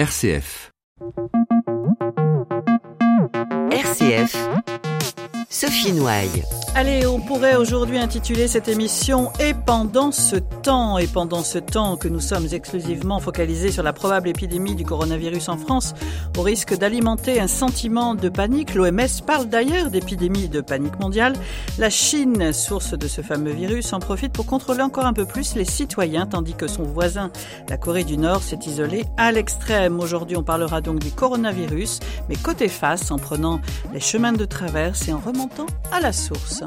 RCF. RCF. Sophie Noailles. Allez, on pourrait aujourd'hui intituler cette émission Et pendant ce temps, et pendant ce temps que nous sommes exclusivement focalisés sur la probable épidémie du coronavirus en France, au risque d'alimenter un sentiment de panique, l'OMS parle d'ailleurs d'épidémie de panique mondiale. La Chine, source de ce fameux virus, en profite pour contrôler encore un peu plus les citoyens, tandis que son voisin, la Corée du Nord, s'est isolé à l'extrême. Aujourd'hui, on parlera donc du coronavirus, mais côté face, en prenant les chemins de traverse et en remontant à la source.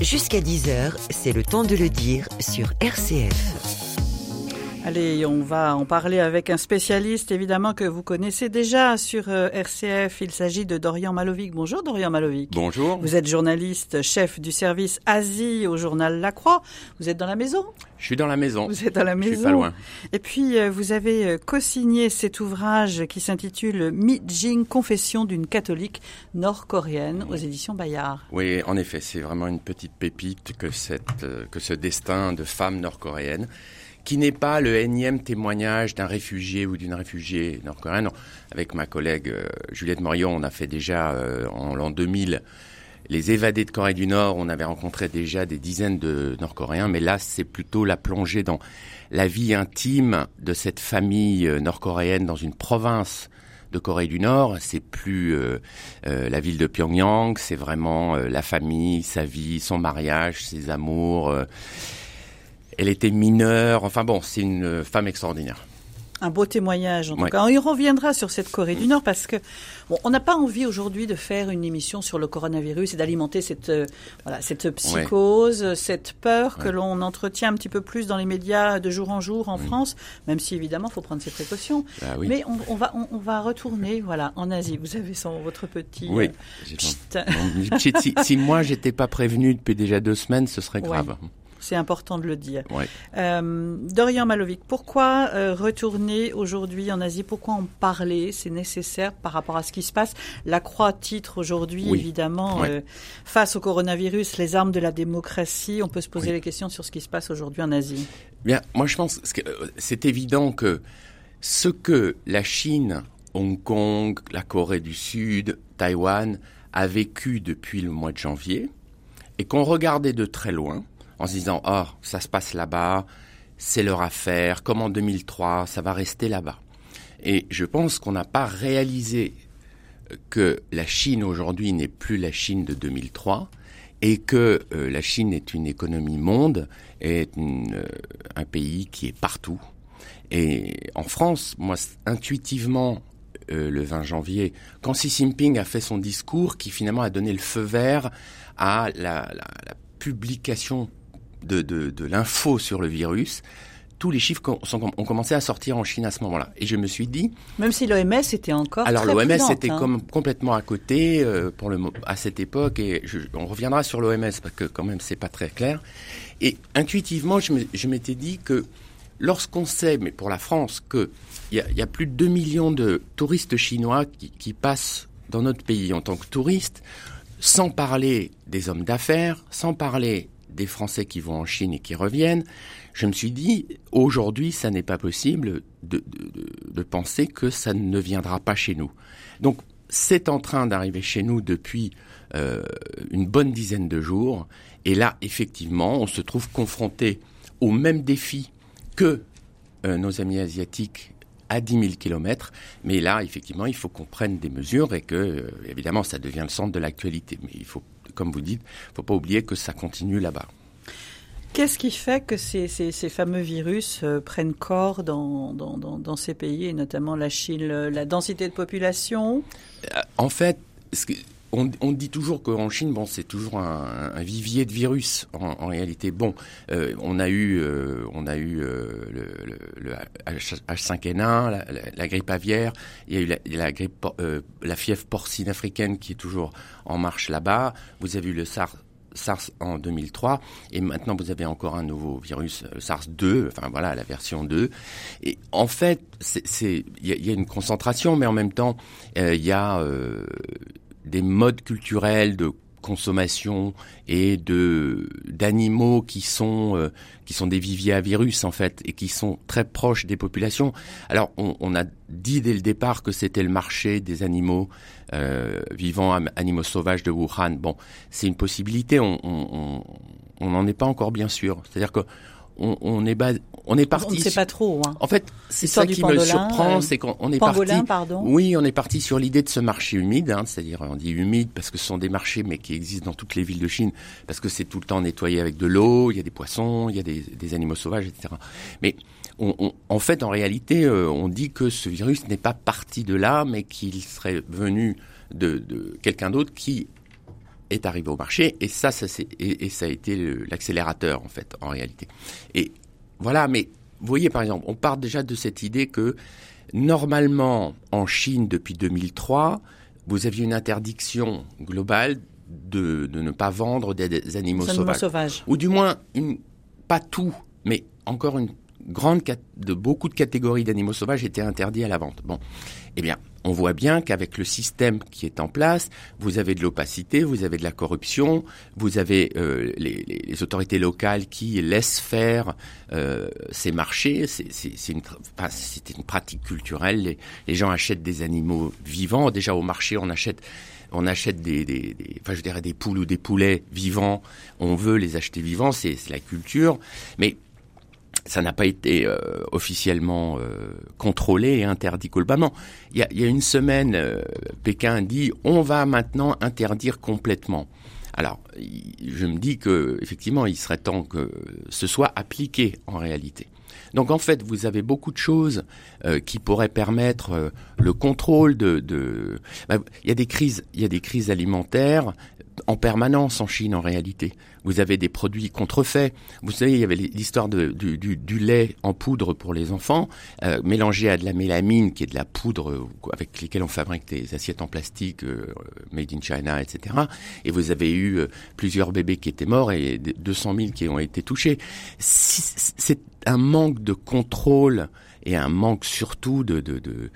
Jusqu'à 10h, c'est le temps de le dire sur RCF. Allez, on va en parler avec un spécialiste évidemment que vous connaissez déjà sur euh, RCF. Il s'agit de Dorian Malovic. Bonjour Dorian Malovic. Bonjour. Vous êtes journaliste, chef du service Asie au journal La Croix. Vous êtes dans la maison? Je suis dans la maison. Vous êtes dans la maison. Je suis pas loin. Et puis euh, vous avez euh, co-signé cet ouvrage qui s'intitule Mi Jing, confession d'une catholique nord-coréenne aux éditions Bayard. Oui, en effet, c'est vraiment une petite pépite que cette que ce destin de femme nord-coréenne qui n'est pas le énième témoignage d'un réfugié ou d'une réfugiée nord-coréenne. Avec ma collègue euh, Juliette Morion, on a fait déjà euh, en l'an 2000 les évadés de Corée du Nord. On avait rencontré déjà des dizaines de Nord-Coréens, mais là, c'est plutôt la plongée dans la vie intime de cette famille euh, nord-coréenne dans une province de Corée du Nord. C'est plus euh, euh, la ville de Pyongyang, c'est vraiment la famille, sa vie, son mariage, ses amours elle était mineure. Enfin bon, c'est une femme extraordinaire. Un beau témoignage en tout Ouais. cas. On reviendra sur cette Corée du Nord parce que bon, on n'a pas envie aujourd'hui de faire une émission sur le coronavirus et d'alimenter cette euh, voilà cette psychose, cette peur que l'on entretient un petit peu plus dans les médias de jour en jour en France, même si évidemment il faut prendre ses précautions. Bah oui. Mais on, on va on, on va retourner voilà en Asie. Vous avez son votre petit Oui. euh, pchit. Si, si moi j'étais pas prévenu depuis déjà deux semaines, ce serait grave. C'est important de le dire. Euh, Dorian Malovic, pourquoi euh, retourner aujourd'hui en Asie? Pourquoi en parler? C'est nécessaire par rapport à ce qui se passe. La Croix titre aujourd'hui, Oui. évidemment, euh, face au coronavirus, les armes de la démocratie. On peut se poser les questions sur ce qui se passe aujourd'hui en Asie. Bien, moi je pense que c'est évident que ce que la Chine, Hong Kong, la Corée du Sud, Taïwan a vécu depuis le mois de janvier et qu'on regardait de très loin en se disant oh ça se passe là-bas, c'est leur affaire, comme en 2003, ça va rester là-bas. Et je pense qu'on n'a pas réalisé que la Chine aujourd'hui n'est plus la Chine de 2003 et que euh, la Chine est une économie monde, est euh, un pays qui est partout. Et en France, moi, intuitivement, euh, le 20 janvier, quand Xi Jinping a fait son discours, qui finalement a donné le feu vert à la publication de, de, de l'info sur le virus, tous les chiffres ont commencé à sortir en Chine à ce moment-là. Et je me suis dit, Même si l'OMS était encore alors l'OMS était hein. comme complètement à côté euh, pour le à cette époque et je- on reviendra sur l'OMS parce que quand même c'est pas très clair. Et intuitivement je m'étais dit que lorsqu'on sait, mais pour la France, que il y a, y a plus de 2 millions de touristes chinois qui, qui passent dans notre pays en tant que touristes, sans parler des hommes d'affaires, sans parler des Français qui vont en Chine et qui reviennent, je me suis dit, aujourd'hui, ça n'est pas possible de, penser que ça ne viendra pas chez nous. Donc, c'est en train d'arriver chez nous depuis euh, une bonne dizaine de jours. Et là, effectivement, on se trouve confronté au même défi que euh, nos amis asiatiques à 10 000 kilomètres. Mais là, effectivement, il faut qu'on prenne des mesures et que, euh, évidemment, ça devient le centre de l'actualité. Mais il faut, comme vous dites, il faut pas oublier que ça continue là-bas. Qu'est-ce qui fait que ces, ces, ces fameux virus euh, prennent corps dans, dans, dans, dans ces pays, et notamment la Chine La densité de population? Euh, En fait, ce que- on, on dit toujours qu'en Chine, bon, c'est toujours un, un vivier de virus. En, en réalité, bon, euh, on a eu, euh, on a eu euh, le, le, le H- H5N1, la, la- grippe aviaire. Il y a eu la, la grippe, euh, la fièvre porcine africaine qui est toujours en marche là-bas. Vous avez eu le SARS. SARS en 2003 et maintenant vous avez encore un nouveau virus euh, SARS 2 enfin voilà la version 2 et en fait c'est il y y a une concentration mais en même temps euh, il y a des modes culturels de consommation et de d'animaux qui sont euh, qui sont des viviers à virus en fait et qui sont très proches des populations. Alors on, on a dit dès le départ que c'était le marché des animaux euh, vivants, animaux sauvages de Wuhan. Bon, c'est une possibilité. On n'en est pas encore bien sûr. C'est-à-dire que on, on est bas, on est parti. On ne sait pas trop. Hein. En fait, c'est ça qui me surprend, euh, c'est qu'on est parti. Pardon. Oui, on est parti sur l'idée de ce marché humide, hein, c'est-à-dire on dit humide parce que ce sont des marchés, mais qui existent dans toutes les villes de Chine, parce que c'est tout le temps nettoyé avec de l'eau, il y a des poissons, il y a des, des animaux sauvages, etc. Mais on, on, en fait, en réalité, euh, on dit que ce virus n'est pas parti de là, mais qu'il serait venu de, de quelqu'un d'autre qui est arrivé au marché et ça, ça et, et ça a été l'accélérateur en fait en réalité. Et voilà, mais vous voyez par exemple, on part déjà de cette idée que normalement en Chine depuis 2003, vous aviez une interdiction globale de, de ne pas vendre des, animaux, sauvages. Ou du moins, une, pas tout, mais encore une grande de beaucoup de catégories d'animaux sauvages étaient interdits à la vente. Bon, eh bien, on voit bien qu'avec le système qui est en place, vous avez de l'opacité, vous avez de la corruption, vous avez euh, les, autorités locales qui laissent faire euh, ces marchés. C'est une, pratique culturelle. Les, gens achètent des animaux vivants. Déjà au marché, on achète on achète des, des, des, enfin je dirais des poules ou des poulets vivants. On veut les acheter vivants, c'est la culture. Mais ça n'a pas été euh, officiellement euh, contrôlé et interdit globalement. Il y a, il y a une semaine, euh, Pékin dit on va maintenant interdire complètement. Alors, je me dis que effectivement, il serait temps que ce soit appliqué en réalité. Donc en fait, vous avez beaucoup de choses qui pourraient permettre le contrôle de. de... Bah, il y a des crises, il y a des crises alimentaires en permanence en Chine en réalité. Vous avez des produits contrefaits. Vous savez, il y avait l'histoire du, lait en poudre pour les enfants, euh, mélangé à de la mélamine, qui est de la poudre euh, avec lesquelles on fabrique des assiettes en plastique euh, made in China, etc. Et vous avez eu plusieurs bébés qui étaient morts et 200 000 qui ont été touchés. C'est un manque de contrôle et un manque surtout de, de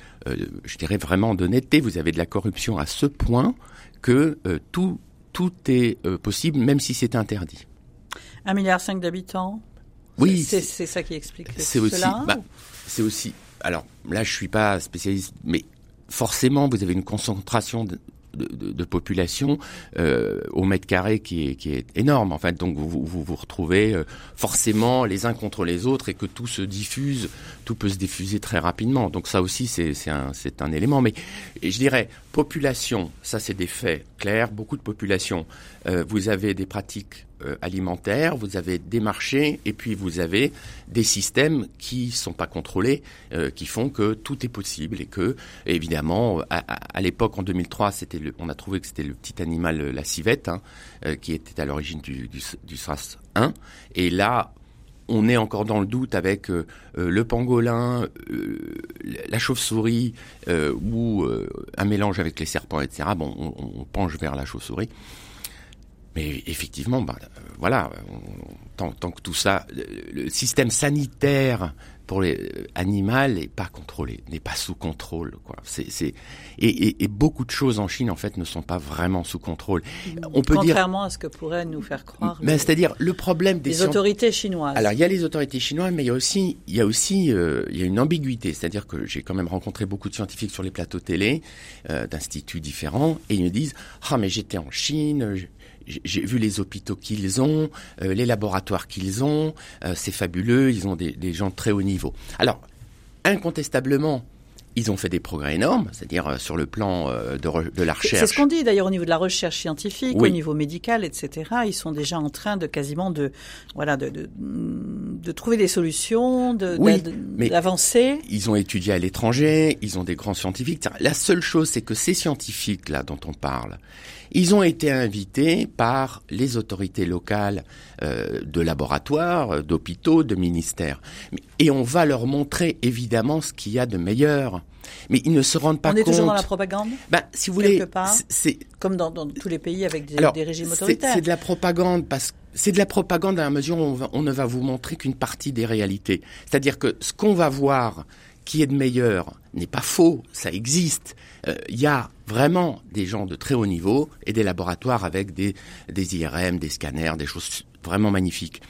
je dirais vraiment d'honnêteté. Vous avez de la corruption à ce point que tout tout est euh, possible, même si c'est interdit. Un milliard cinq d'habitants. Oui, c'est ça qui explique c'est aussi, bah, c'est aussi. Alors là, je suis pas spécialiste, mais forcément, vous avez une concentration de, population euh, au mètre carré qui est, énorme. En fait, donc vous vous, retrouvez euh, forcément les uns contre les autres et que tout se diffuse, tout peut se diffuser très rapidement. Donc ça aussi, c'est un, un élément. Mais je dirais, population, ça c'est des faits clairs, beaucoup de population. Euh, vous avez des pratiques euh, alimentaires, vous avez des marchés et puis vous avez des systèmes qui sont pas contrôlés, euh, qui font que tout est possible et que évidemment à, l'époque en 2003 c'était on a trouvé que c'était le petit animal la civette hein, qui était à l'origine du, SRAS 1 et là on est encore dans le doute avec euh, le pangolin, euh, la chauve-souris ou un mélange avec les serpents, etc. Bon, on, on penche vers la chauve-souris. Mais effectivement, bah, euh, voilà, tant, tant, que tout ça, le, système sanitaire pour les euh, animaux n'est pas contrôlé, n'est pas sous contrôle. Quoi. C'est, c'est et, et, et, beaucoup de choses en Chine en fait ne sont pas vraiment sous contrôle. On peut contrairement à ce que pourrait nous faire croire. Mais c'est-à-dire le problème des les autorités chinoises. Alors il y a les autorités chinoises, mais il y a aussi il y a aussi euh, il y a une ambiguïté, c'est-à-dire que j'ai quand même rencontré beaucoup de scientifiques sur les plateaux télé euh, d'instituts différents et ils me disent ah mais j'étais en Chine j'ai vu les hôpitaux qu'ils ont, euh, les laboratoires qu'ils ont, euh, c'est fabuleux, ils ont des, des, gens de très haut niveau. Alors, incontestablement, ils ont fait des progrès énormes, c'est-à-dire euh, sur le plan de, de, la recherche. C'est ce qu'on dit d'ailleurs au niveau de la recherche scientifique, au niveau médical, etc. Ils sont déjà en train de quasiment de voilà de, de, de trouver des solutions, de oui, d'avancer. Ils ont étudié à l'étranger, ils ont des grands scientifiques. La seule chose, c'est que ces scientifiques là dont on parle, ils ont été invités par les autorités locales euh, de laboratoires, euh, d'hôpitaux, de ministères. Et on va leur montrer évidemment ce qu'il y a de meilleur. Mais ils ne se rendent pas compte. On est toujours dans la propagande. Ben, si vous voulez, c'est comme dans, dans, tous les pays avec des, des régimes autoritaires. C'est de la propagande parce que c'est de la propagande à la mesure où on, on ne va vous montrer qu'une partie des réalités. C'est-à-dire que ce qu'on va voir qui est de meilleur n'est pas faux, ça existe. Euh, il y a vraiment des gens de très haut niveau et des laboratoires avec des, des IRM, des scanners, des choses vraiment magnifiques.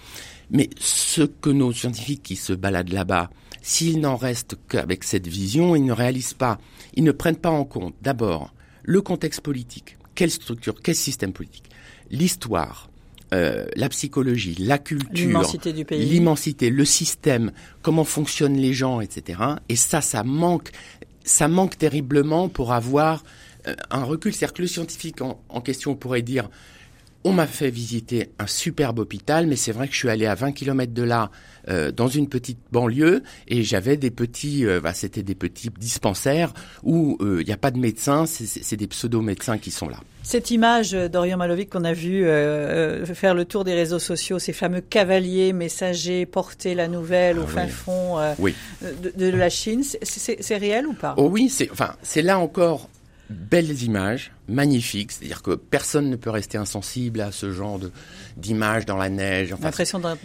Mais ce que nos scientifiques qui se baladent là-bas, s'ils n'en restent qu'avec cette vision, ils ne réalisent pas, ils ne prennent pas en compte d'abord le contexte politique, quelle structure, quel système politique, l'histoire, euh, la psychologie, la culture, l'immensité du pays, l'immensité, le système, comment fonctionnent les gens, etc. Et ça, ça manque, ça manque terriblement pour avoir un recul. C'est-à-dire que le scientifique en, en question pourrait dire on m'a fait visiter un superbe hôpital, mais c'est vrai que je suis allé à 20 km de là, euh, dans une petite banlieue, et j'avais des petits, euh, bah, c'était des petits dispensaires où il euh, n'y a pas de médecins, c'est des pseudo-médecins qui sont là. Cette image d'Orion Malovic qu'on a vu faire le tour des réseaux sociaux, ces fameux cavaliers messagers porter la nouvelle au ah fin fond de, de, la Chine, c'est réel ou pas? Oh oui, c'est enfin c'est là encore belles images, magnifiques. C'est-à-dire que personne ne peut rester insensible à ce genre de d'images dans la neige. Enfin,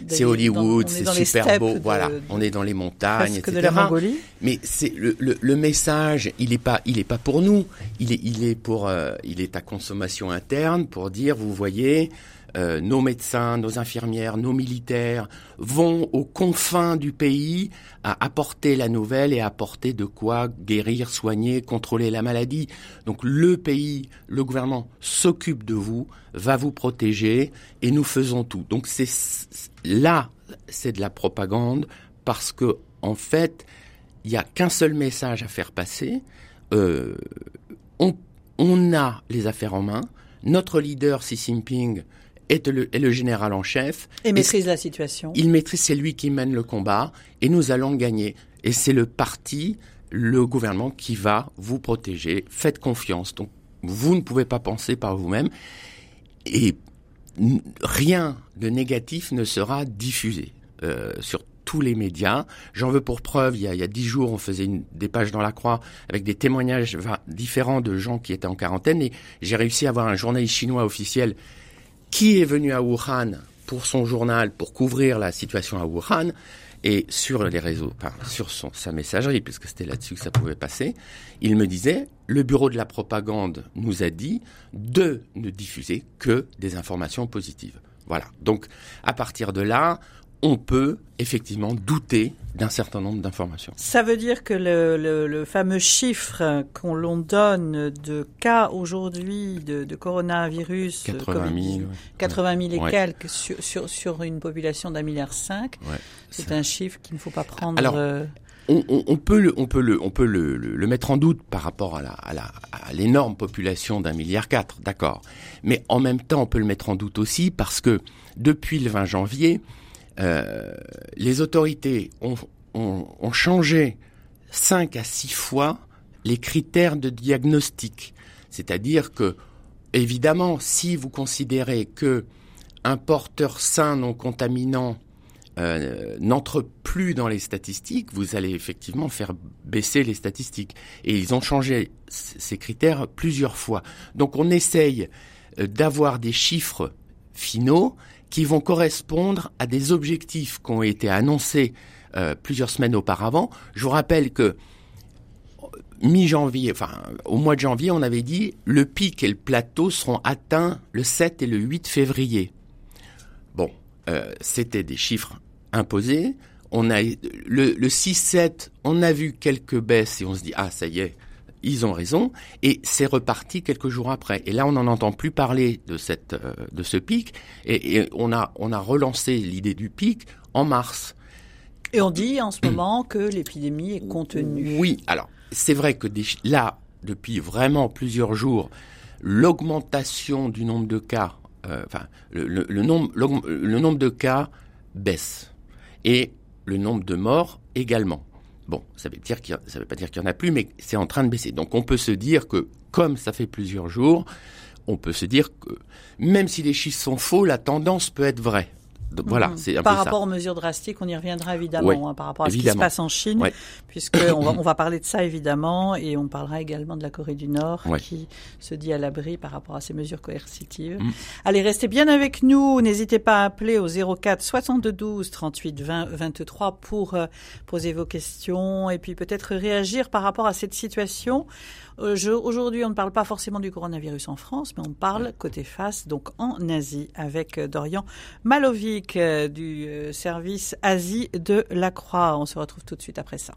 c'est Hollywood, c'est super beau. voilà, on est dans les montagnes, etc. De la Mongolie. Mais c'est le, le, le, message, il est pas, il est pas pour nous. Il est, il est pour, euh, il est à consommation interne pour dire, vous voyez, euh, nos médecins, nos infirmières, nos militaires vont aux confins du pays à apporter la nouvelle et à apporter de quoi guérir, soigner, contrôler la maladie. Donc le pays, le gouvernement s'occupe de vous, va vous protéger et nous faisons tout. Donc c'est là, c'est de la propagande parce que en fait, il n'y a qu'un seul message à faire passer. Euh, on, on a les affaires en main. Notre leader Xi Jinping est le, est le général en chef. Et maîtrise la situation. Il maîtrise, c'est lui qui mène le combat et nous allons gagner. Et c'est le parti, le gouvernement qui va vous protéger. Faites confiance. Donc, vous ne pouvez pas penser par vous-même. Et rien de négatif ne sera diffusé euh, sur tous les médias. J'en veux pour preuve, il y a dix jours, on faisait une, des pages dans la croix avec des témoignages différents de gens qui étaient en quarantaine et j'ai réussi à avoir un journaliste chinois officiel qui est venu à Wuhan pour son journal, pour couvrir la situation à Wuhan, et sur les réseaux, enfin, sur sa messagerie, puisque c'était là-dessus que ça pouvait passer, il me disait, le bureau de la propagande nous a dit de ne diffuser que des informations positives. Voilà. Donc, à partir de là, on peut effectivement douter d'un certain nombre d'informations. Ça veut dire que le, fameux chiffre qu'on l'on donne de cas aujourd'hui de, coronavirus, 80 000, 80 000 et quelques sur, sur, une population d'un milliard cinq, c'est un chiffre qu'il ne faut pas prendre. Alors, euh, on, peut le, on peut le, on peut le, mettre en doute par rapport à la, à l'énorme population d'un milliard quatre, d'accord. Mais en même temps, on peut le mettre en doute aussi parce que depuis le 20 janvier, euh, les autorités ont, changé cinq à six fois les critères de diagnostic. C'est-à-dire que, évidemment, si vous considérez que un porteur sain non contaminant euh, n'entre plus dans les statistiques, vous allez effectivement faire baisser les statistiques. Et ils ont changé ces critères plusieurs fois. Donc on essaye euh, d'avoir des chiffres finaux qui vont correspondre à des objectifs qui ont été annoncés euh, plusieurs semaines auparavant. Je vous rappelle que mi-janvier, enfin au mois de janvier, on avait dit le pic et le plateau seront atteints le 7 et le 8 février. Bon, euh, c'était des chiffres imposés. On a le, le 6-7, on a vu quelques baisses et on se dit ah ça y est, ils ont raison, et c'est reparti quelques jours après. Et là, on n'en entend plus parler de cette euh, de ce pic, et, on a on a relancé l'idée du pic en mars. Et on dit en ce moment que l'épidémie est contenue. Oui, alors c'est vrai que là, depuis vraiment plusieurs jours, l'augmentation du nombre de cas, euh, enfin le, nombre le nombre de cas baisse et le nombre de morts également. Bon, ça veut veut pas dire qu'il y en a plus, mais c'est en train de baisser. Donc on peut se dire que comme ça fait plusieurs jours, on peut se dire que même si les chiffres sont faux, la tendance peut être vraie. Voilà, mhm. c'est Par rapport aux mesures drastiques, on y reviendra évidemment, hein, par rapport à ce qui se passe en Chine, puisqu'on va, on va parler de ça évidemment, et on parlera également de la Corée du Nord qui se dit à l'abri par rapport à ces mesures coercitives. Mm. Allez, restez bien avec nous. N'hésitez pas à appeler au 04 72 38 20 23 pour euh, poser vos questions et puis peut-être réagir par rapport à cette situation. Euh, aujourd'hui, on ne parle pas forcément du coronavirus en France, mais on parle côté face, donc en Asie, avec euh, Dorian Malovic euh, du service Asie de la Croix. On se retrouve tout de suite après ça.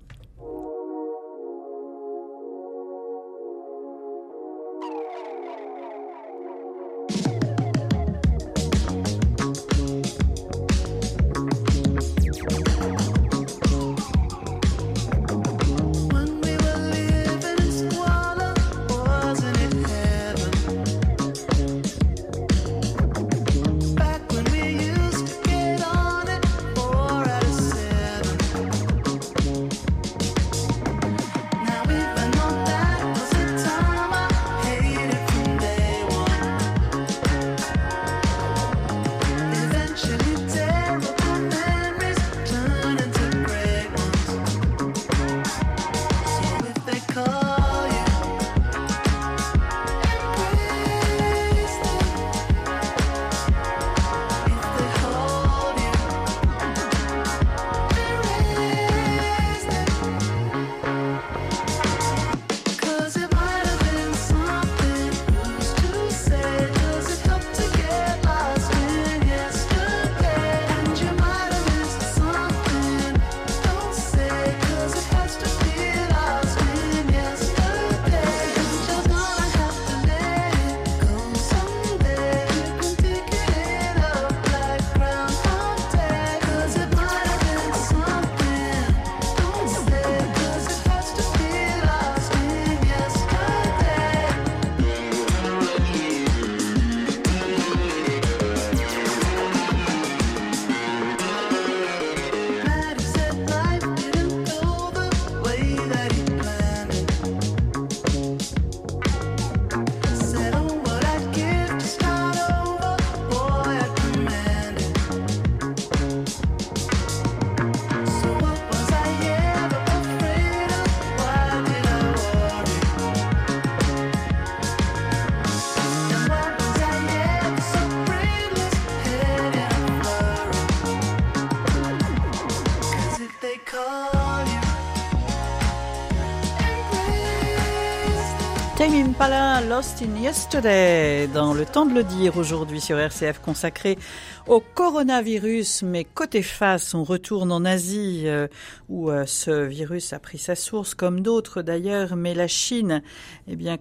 Lost in Yesterday, dans le temps de le dire aujourd'hui sur RCF consacré au coronavirus. Mais côté face, on retourne en Asie euh, où euh, ce virus a pris sa source, comme d'autres d'ailleurs. Mais la Chine, eh bien,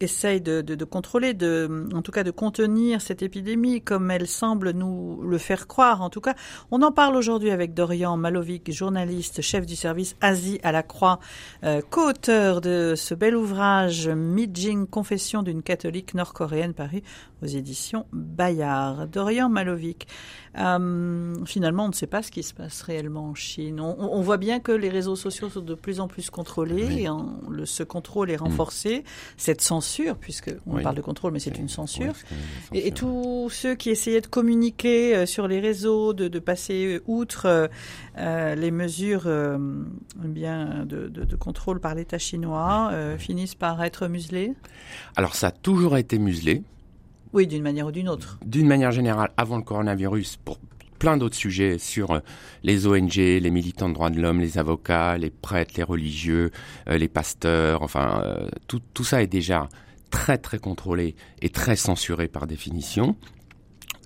essaye de, de, contrôler, de, en tout cas de contenir cette épidémie comme elle semble nous le faire croire. En tout cas, on en parle aujourd'hui avec Dorian Malovic, journaliste, chef du service Asie à la Croix, euh, co-auteur de ce bel ouvrage Mijing, confession d'une catholique nord-coréenne paru aux éditions Bayard. Dorian Malovic, euh, finalement, on ne sait pas ce qui se passe réellement en Chine. On, on, voit bien que les réseaux sociaux sont de plus en plus contrôlés, et le, ce contrôle est mm. renforcé. Cette censure, puisque on parle de contrôle, mais c'est une censure. et, et, tous ceux qui essayaient de communiquer euh, sur les réseaux, de, de passer outre euh, les mesures bien de, de, de, contrôle par l'État chinois, finissent par être muselés. Alors ça a toujours été muselé. Oui, d'une manière ou d'une autre. D'une manière générale, avant le coronavirus, pour plein d'autres sujets sur euh, les ONG, les militants de droits de l'homme, les avocats, les prêtres, les religieux, euh, les pasteurs, enfin, euh, tout, tout ça est déjà très très contrôlé et très censuré par définition.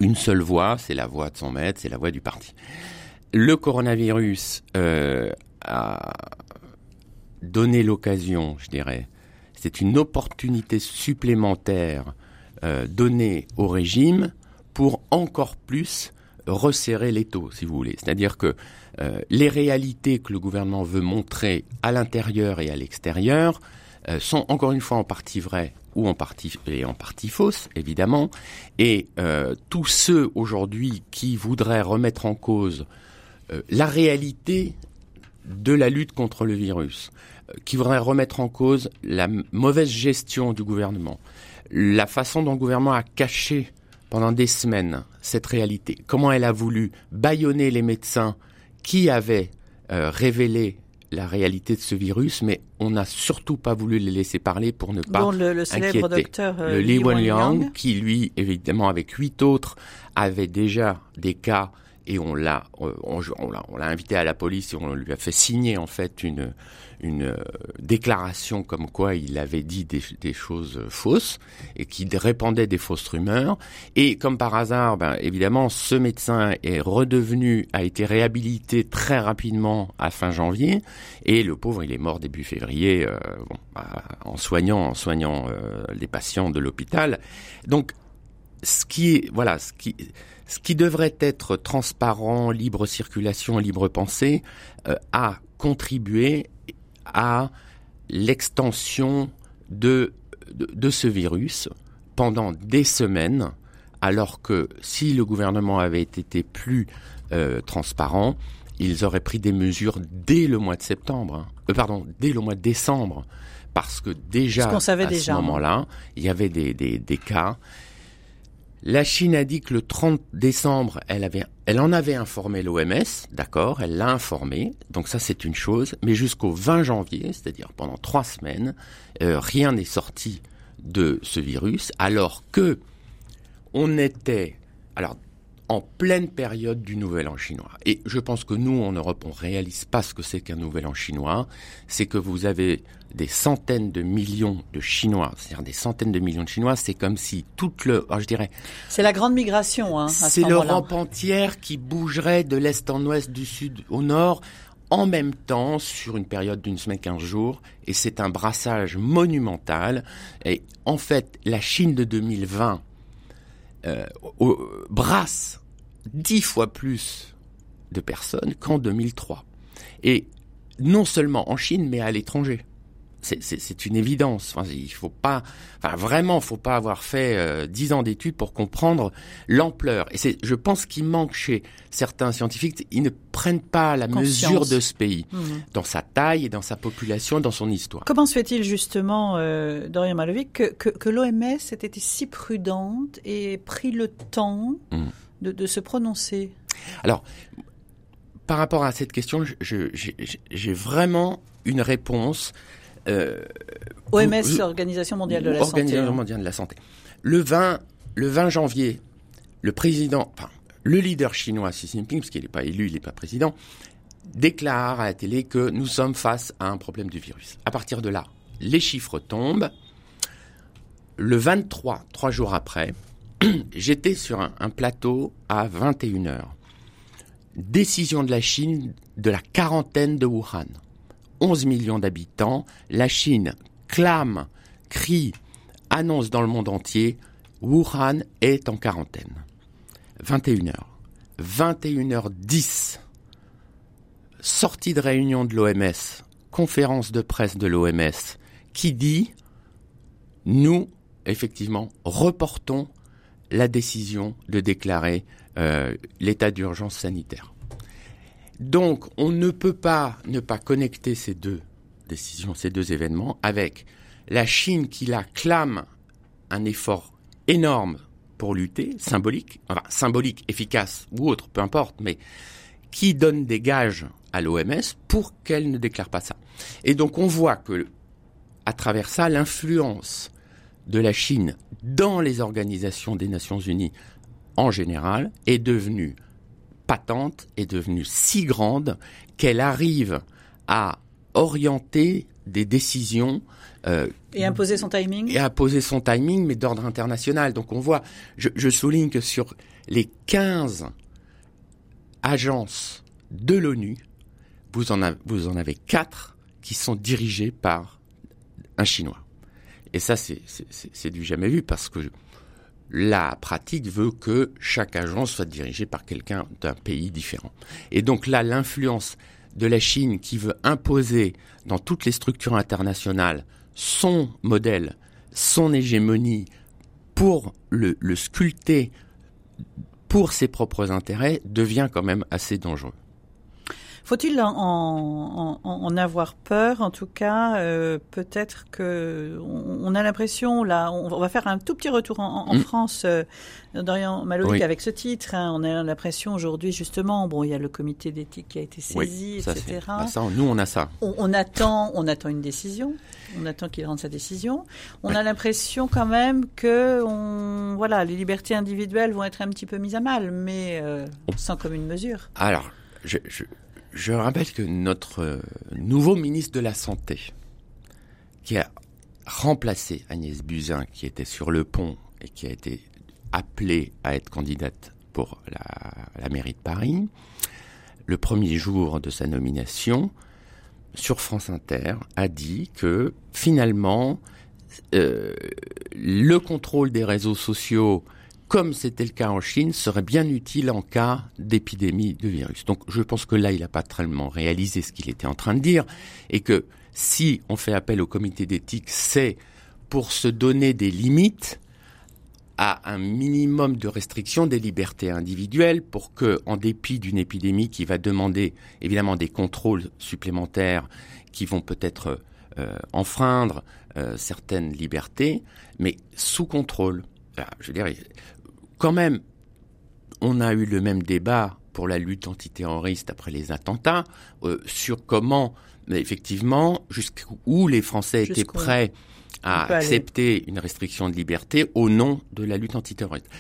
Une seule voix, c'est la voix de son maître, c'est la voix du parti. Le coronavirus a donné l'occasion, je dirais, c'est une opportunité supplémentaire euh, donné au régime pour encore plus resserrer les taux, si vous voulez. C'est-à-dire que euh, les réalités que le gouvernement veut montrer à l'intérieur et à l'extérieur euh, sont encore une fois en partie vraies ou en partie et en partie fausses, évidemment. Et euh, tous ceux aujourd'hui qui voudraient remettre en cause la réalité de la lutte contre le virus, qui voudraient remettre en cause la mauvaise gestion du gouvernement, la façon dont le gouvernement a caché pendant des semaines cette réalité, comment elle a voulu bâillonner les médecins qui avaient euh, révélé la réalité de ce virus, mais on n'a surtout pas voulu les laisser parler pour ne pas le, le célèbre inquiéter. docteur euh, le Li Wenliang, qui lui, évidemment, avec huit autres, avait déjà des cas et on l'a, euh, on l'a invité à la police et on lui a fait signer en fait une une euh, déclaration comme quoi il avait dit des, choses fausses et qui répandait des fausses rumeurs. Et comme par hasard, ben, évidemment, ce médecin est redevenu, a été réhabilité très rapidement à fin janvier et le pauvre, il est mort début février euh, bah, en soignant, en soignant euh, les patients de l'hôpital. Donc ce qui est, voilà, ce qui, ce qui devrait être transparent, libre circulation, libre pensée, a contribué à l'extension de, de, de ce virus pendant des semaines, alors que si le gouvernement avait été plus euh, transparent, ils auraient pris des mesures dès le mois de septembre, hein. Euh, pardon, dès le mois de décembre, parce que déjà savait à déjà, ce hein. moment-là, il y avait des, des, des cas. La Chine a dit que le 30 décembre, elle en avait informé l'OMS, d'accord, elle l'a informé, donc ça c'est une chose, mais jusqu'au 20 janvier, c'est-à-dire pendant trois semaines, euh, rien n'est sorti de ce virus, alors que on était, alors en pleine période du Nouvel An chinois. Et je pense que nous, en Europe, on réalise pas ce que c'est qu'un Nouvel An chinois. C'est que vous avez des centaines de millions de Chinois, c'est-à-dire des centaines de millions de Chinois. C'est comme si toute le, alors je dirais, C'est la grande migration. Hein, ce c'est moment-là. l'Europe entière qui bougerait de l'est en ouest, du sud au nord, en même temps, sur une période d'une semaine, 15 jours. Et c'est un brassage monumental. Et en fait, la Chine de 2020 euh, brasse dix fois plus de personnes qu'en 2003. Et non seulement en Chine, mais à l'étranger. C'est- une évidence. Enfin, il faut pas, enfin vraiment, faut pas avoir fait euh, dix ans d'études pour comprendre l'ampleur. Et c'est, je pense qu'il manque chez certains scientifiques, ils ne prennent pas la Conscience. mesure de ce pays, Mhm. dans sa taille et dans sa population, et dans son histoire. Comment se fait-il justement, euh, Dorian Malovic, que, que, que l'OMS ait été si prudente et pris le temps Mm. de, de se prononcer? Alors, par rapport à cette question, j'ai vraiment une réponse. Euh, OMS, Organisation mondiale de la Organisation santé. hein. mondiale de la santé. Le 20, le 20 janvier, le président, enfin, le leader chinois Xi Jinping, parce qu'il n'est pas élu, il n'est pas président, déclare à la télé que nous sommes face à un problème du virus. À partir de là, les chiffres tombent. Le 23, trois jours après, j'étais sur un, un plateau à 21h. Décision de la Chine de la quarantaine de Wuhan. 11 millions d'habitants. La Chine clame, crie, annonce dans le monde entier, Wuhan est en quarantaine. 21h. 21h10. Sortie de réunion de l'OMS, conférence de presse de l'OMS, qui dit, nous, effectivement, reportons la décision de déclarer euh, l'état d'urgence sanitaire. Donc, on ne peut pas ne pas connecter ces deux décisions, ces deux événements, avec la Chine qui la clame un effort énorme pour lutter, symbolique, enfin symbolique, efficace ou autre, peu importe, mais qui donne des gages à l'OMS pour qu'elle ne déclare pas ça. Et donc on voit que, à travers ça, l'influence de la Chine dans les organisations des Nations Unies en général est devenue patente, est devenue si grande qu'elle arrive à orienter des décisions euh, Et imposer son timing et à poser son timing, mais d'ordre international. Donc on voit, je, je souligne que sur les 15 agences de l'ONU, vous en, avez, vous en avez 4 qui sont dirigées par un Chinois. Et ça, c'est du jamais vu parce que la pratique veut que chaque agence soit dirigée par quelqu'un d'un pays différent. Et donc là, l'influence de la Chine qui veut imposer dans toutes les structures internationales son modèle, son hégémonie pour le, sculpter pour ses propres intérêts devient quand même assez dangereux. Faut-il en, en, avoir peur En tout cas, euh, peut-être que on, a l'impression là, on, va faire un tout petit retour en, mm. France, euh, Dorian Malovic, avec ce titre. Hein. on a l'impression aujourd'hui, justement, bon, il y a le comité d'éthique qui a été saisi, etc. Bah, nous, on a ça. On, attend, on attend une décision. On attend qu'il rende sa décision. On a l'impression quand même que, on, voilà, les libertés individuelles vont être un petit peu mises à mal, mais euh, sans commune mesure. Alors, je, je je rappelle que notre euh, nouveau ministre de la Santé, qui a remplacé Agnès Buzyn, qui était sur le pont et qui a été appelée à être candidate pour la, mairie de Paris, le premier jour de sa nomination, sur France Inter, a dit que finalement, euh, le contrôle des réseaux sociaux comme c'était le cas en Chine, serait bien utile en cas d'épidémie de virus. Donc je pense que là, il n'a pas tellement réalisé ce qu'il était en train de dire, et que si on fait appel au comité d'éthique, c'est pour se donner des limites à un minimum de restriction des libertés individuelles pour que, en dépit d'une épidémie qui va demander évidemment des contrôles supplémentaires qui vont peut-être euh, enfreindre euh, certaines libertés, mais sous contrôle. je veux dire, quand même, on a eu le même débat pour la lutte antiterroriste après les attentats euh, sur comment, effectivement, jusqu'où les Français étaient prêts à accepter une restriction de liberté au nom de la lutte antiterroriste.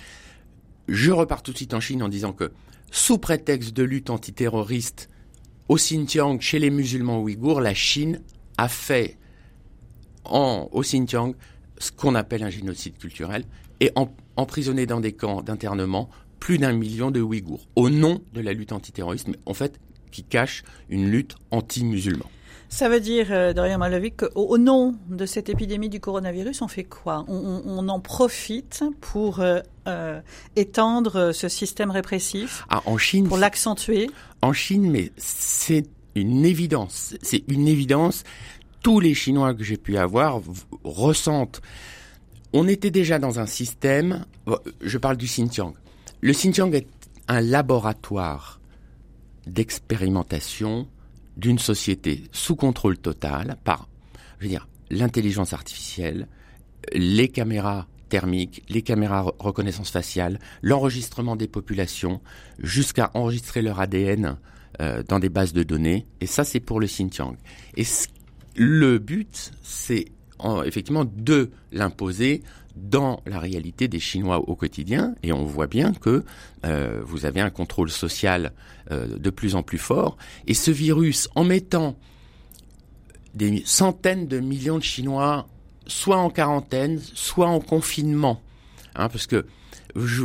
Je repars tout de suite en Chine en disant que, sous prétexte de lutte antiterroriste au Xinjiang, chez les musulmans ouïghours, la Chine a fait en, au Xinjiang ce qu'on appelle un génocide culturel et en, emprisonné dans des camps d'internement plus d'un million de Ouïghours au nom de la lutte antiterroriste, mais en fait qui cache une lutte anti-musulman. Ça veut dire, euh, Dorian Malovic, qu'au nom de cette épidémie du coronavirus, on fait quoi? On, en profite pour euh, euh, étendre ce système répressif? Ah, en Chine, Pour l'accentuer? En Chine, mais c'est une évidence. C'est une évidence. Tous les Chinois que j'ai pu avoir ressentent on était déjà dans un système, je parle du Xinjiang. Le Xinjiang est un laboratoire d'expérimentation d'une société sous contrôle total par, je veux dire, l'intelligence artificielle, les caméras thermiques, les caméras reconnaissance faciale, l'enregistrement des populations, jusqu'à enregistrer leur ADN euh, dans des bases de données. Et ça, c'est pour le Xinjiang. Le but, c'est effectivement de l'imposer dans la réalité des Chinois au quotidien, et on voit bien que euh, vous avez un contrôle social euh, de plus en plus fort, et ce virus, en mettant des centaines de millions de Chinois soit en quarantaine, soit en confinement, hein, parce que je,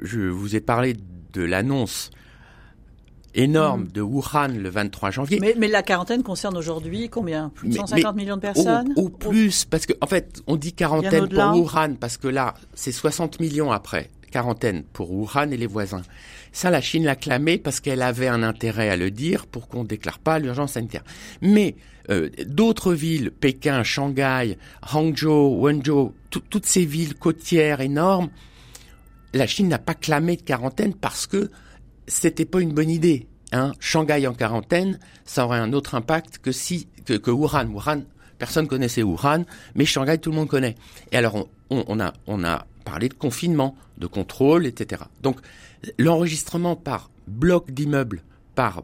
je vous ai parlé de l'annonce énorme mm. de Wuhan le 23 janvier. Mais, la quarantaine concerne aujourd'hui combien? Plus de 150 millions de personnes? Ou, plus, parce qu'en en fait, on dit quarantaine pour Wuhan, parce que là, c'est 60 millions après. Quarantaine pour Wuhan et les voisins. Ça, la Chine l'a clamé parce qu'elle avait un intérêt à le dire pour qu'on ne déclare pas l'urgence sanitaire. Mais euh, d'autres villes, Pékin, Shanghai, Hangzhou, Wenzhou, toutes ces villes côtières énormes, la Chine n'a pas clamé de quarantaine parce que c'était pas une bonne idée. Hein. Shanghai en quarantaine, ça aurait un autre impact que si que, que Wuhan. Wuhan, personne connaissait Wuhan, mais Shanghai tout le monde connaît. Et alors on, a parlé de confinement, de contrôle, etc. Donc l'enregistrement par bloc d'immeubles, par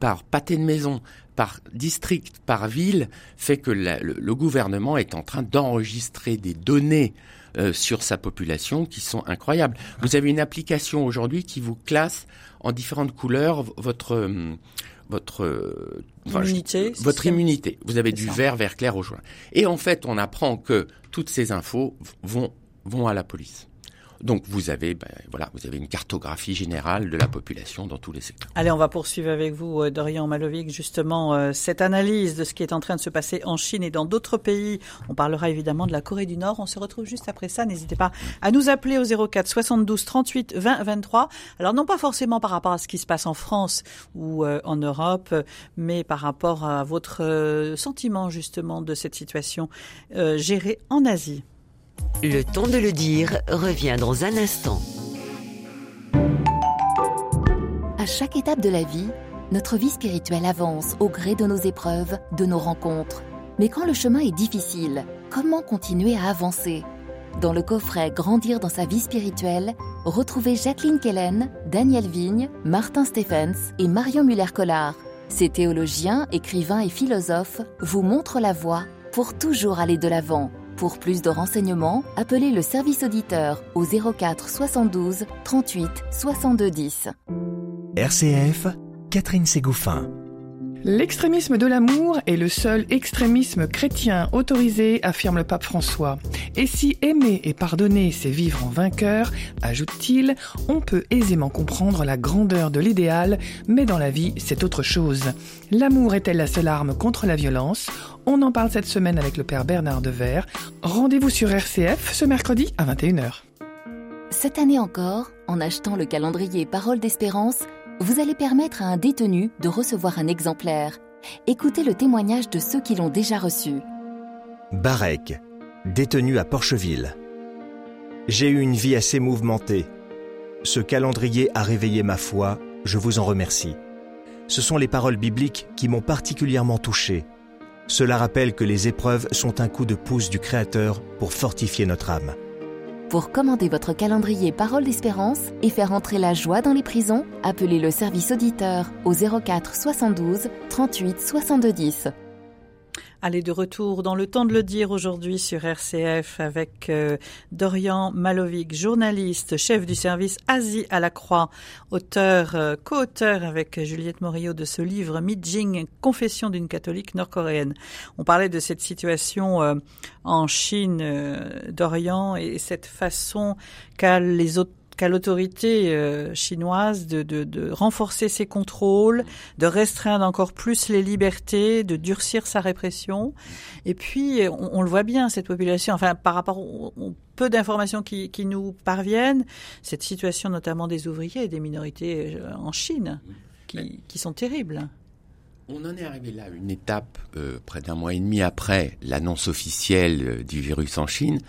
par pâté de maison, par district, par ville, fait que le, gouvernement est en train d'enregistrer des données euh, sur sa population qui sont incroyables. Vous avez une application aujourd'hui qui vous classe en différentes couleurs votre euh, votre euh, immunité, votre immunité. Vous avez du vert, vert clair au jaune. Et en fait, on apprend que toutes ces infos vont vont à la police. Donc vous avez, ben, voilà, vous avez une cartographie générale de la population dans tous les secteurs. Allez, on va poursuivre avec vous, euh, Dorian Malovic, justement euh, cette analyse de ce qui est en train de se passer en Chine et dans d'autres pays. On parlera évidemment de la Corée du Nord. On se retrouve juste après ça. N'hésitez pas à nous appeler au 04 72 38 20 23. Alors non pas forcément par rapport à ce qui se passe en France ou euh, en Europe, mais par rapport à votre sentiment justement de cette situation gérée en Asie. Le temps de le dire revient dans un instant. À chaque étape de la vie, notre vie spirituelle avance au gré de nos épreuves, de nos rencontres. Mais quand le chemin est difficile, comment continuer à avancer? Dans le coffret Grandir dans sa vie spirituelle, retrouvez Jacqueline Kellen, Daniel Vigne, Martin Stephens et Marion Muller-Collard. Ces théologiens, écrivains et philosophes vous montrent la voie pour toujours aller de l'avant. Pour plus de renseignements, appelez le service auditeur au 04 72 38 62 10. RCF, Catherine Ségouffin. L'extrémisme de l'amour est le seul extrémisme chrétien autorisé, affirme le pape François. Et si aimer et pardonner, c'est vivre en vainqueur, ajoute-t-il, on peut aisément comprendre la grandeur de l'idéal, mais dans la vie, c'est autre chose. L'amour est-elle la seule arme contre la violence? On en parle cette semaine avec le père Bernard Dever. Rendez-vous sur RCF ce mercredi à 21h. Cette année encore, en achetant le calendrier Parole d'Espérance, vous allez permettre à un détenu de recevoir un exemplaire. Écoutez le témoignage de ceux qui l'ont déjà reçu. Barek, détenu à Porcheville. J'ai eu une vie assez mouvementée. Ce calendrier a réveillé ma foi, je vous en remercie. Ce sont les paroles bibliques qui m'ont particulièrement touché. Cela rappelle que les épreuves sont un coup de pouce du Créateur pour fortifier notre âme. Pour commander votre calendrier Parole d'Espérance et faire entrer la joie dans les prisons, appelez le service auditeur au 04 72 38 62 10. Allez, de retour dans le temps de le dire aujourd'hui sur RCF avec euh, Dorian Malovic, journaliste, chef du service Asie à la Croix, auteur, euh, co-auteur avec Juliette Morillo de ce livre Mijing, Confession d'une catholique nord-coréenne. On parlait de cette situation euh, en Chine, Dorian, et cette façon qu'a les autres qu'à l'autorité euh, chinoise de, de, de, renforcer ses contrôles, de restreindre encore plus les libertés, de durcir sa répression. Et puis, on, on le voit bien, cette population, enfin, par rapport au, peu d'informations qui, qui, nous parviennent, cette situation notamment des ouvriers et des minorités euh, en Chine, qui, qui sont terribles. On en est arrivé là, une étape euh, près d'un mois et demi après l'annonce officielle du virus en Chine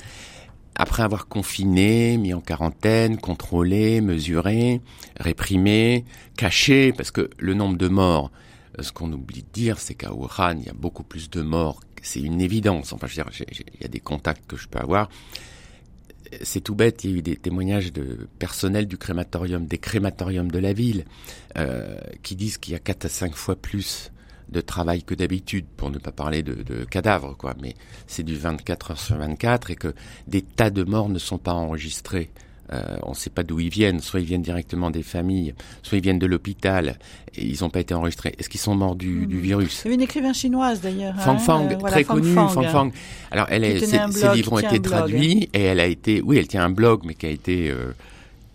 après avoir confiné, mis en quarantaine, contrôlé, mesuré, réprimé, caché, parce que le nombre de morts, euh, ce qu'on oublie de dire, c'est qu'à Wuhan, il y a beaucoup plus de morts. C'est une évidence. Enfin, je veux dire, il y a des contacts que je peux avoir. C'est tout bête, il y a eu des témoignages de personnel du crématorium, des crématoriums de la ville, euh, qui disent qu'il y a 4 à 5 fois plus de travail que d'habitude, pour ne pas parler de, de cadavres, quoi. Mais c'est du 24 heures sur 24 et que des tas de morts ne sont pas enregistrés. Euh, on ne sait pas d'où ils viennent. Soit ils viennent directement des familles, soit ils viennent de l'hôpital et ils n'ont pas été enregistrés. Est-ce qu'ils sont morts du, du, virus? Il y avait une écrivaine chinoise d'ailleurs. Fang hein, Fang, euh, très connue. Fang Fang. Alors elle est, ses, ses, livres ont été traduits et elle a été, oui, elle tient un blog, mais qui a été euh,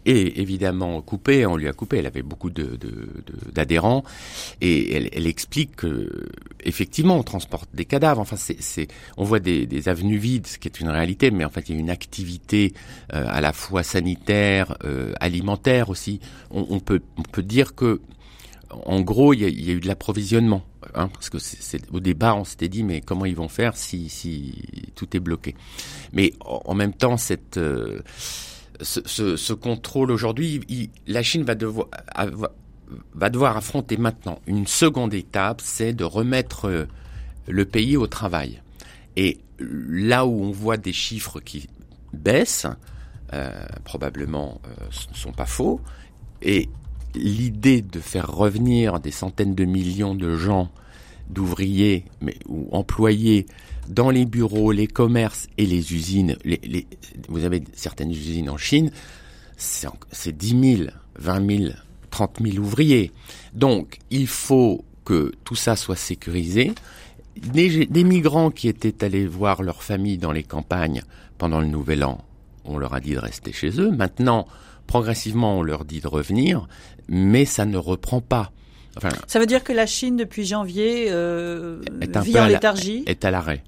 et évidemment coupée, on lui a coupé, elle avait beaucoup d'adhérents, de, de, et elle, elle, explique que effectivement on transporte des cadavres, enfin c'est, on voit des, des, avenues vides, ce qui est une réalité, mais en fait il y a une activité euh, à la fois sanitaire, euh, alimentaire aussi, on, on, peut, on peut dire que en gros, il y a, il y a eu de l'approvisionnement, hein, parce que c'est, au départ, on s'était dit, mais comment ils vont faire si, si tout est bloqué? Mais en, en même temps, cette euh, ce, contrôle aujourd'hui, la Chine va devoir, va devoir affronter maintenant une seconde étape, c'est de remettre euh, le pays au travail. Et là où on voit des chiffres qui baissent, euh, probablement euh, ne sont pas faux, et l'idée de faire revenir des centaines de millions de gens, d'ouvriers mais, ou employés dans les bureaux, les commerces et les usines, les, les, vous avez certaines usines en Chine, c'est 10 000, 20 000, 30 000 ouvriers. Donc, il faut que tout ça soit sécurisé. Des, des, migrants qui étaient allés voir leur famille dans les campagnes pendant le Nouvel An, on leur a dit de rester chez eux. Maintenant, progressivement, on leur dit de revenir, mais ça ne reprend pas. Enfin, ça veut dire que la Chine, depuis janvier, euh, vit en léthargie Est à l'arrêt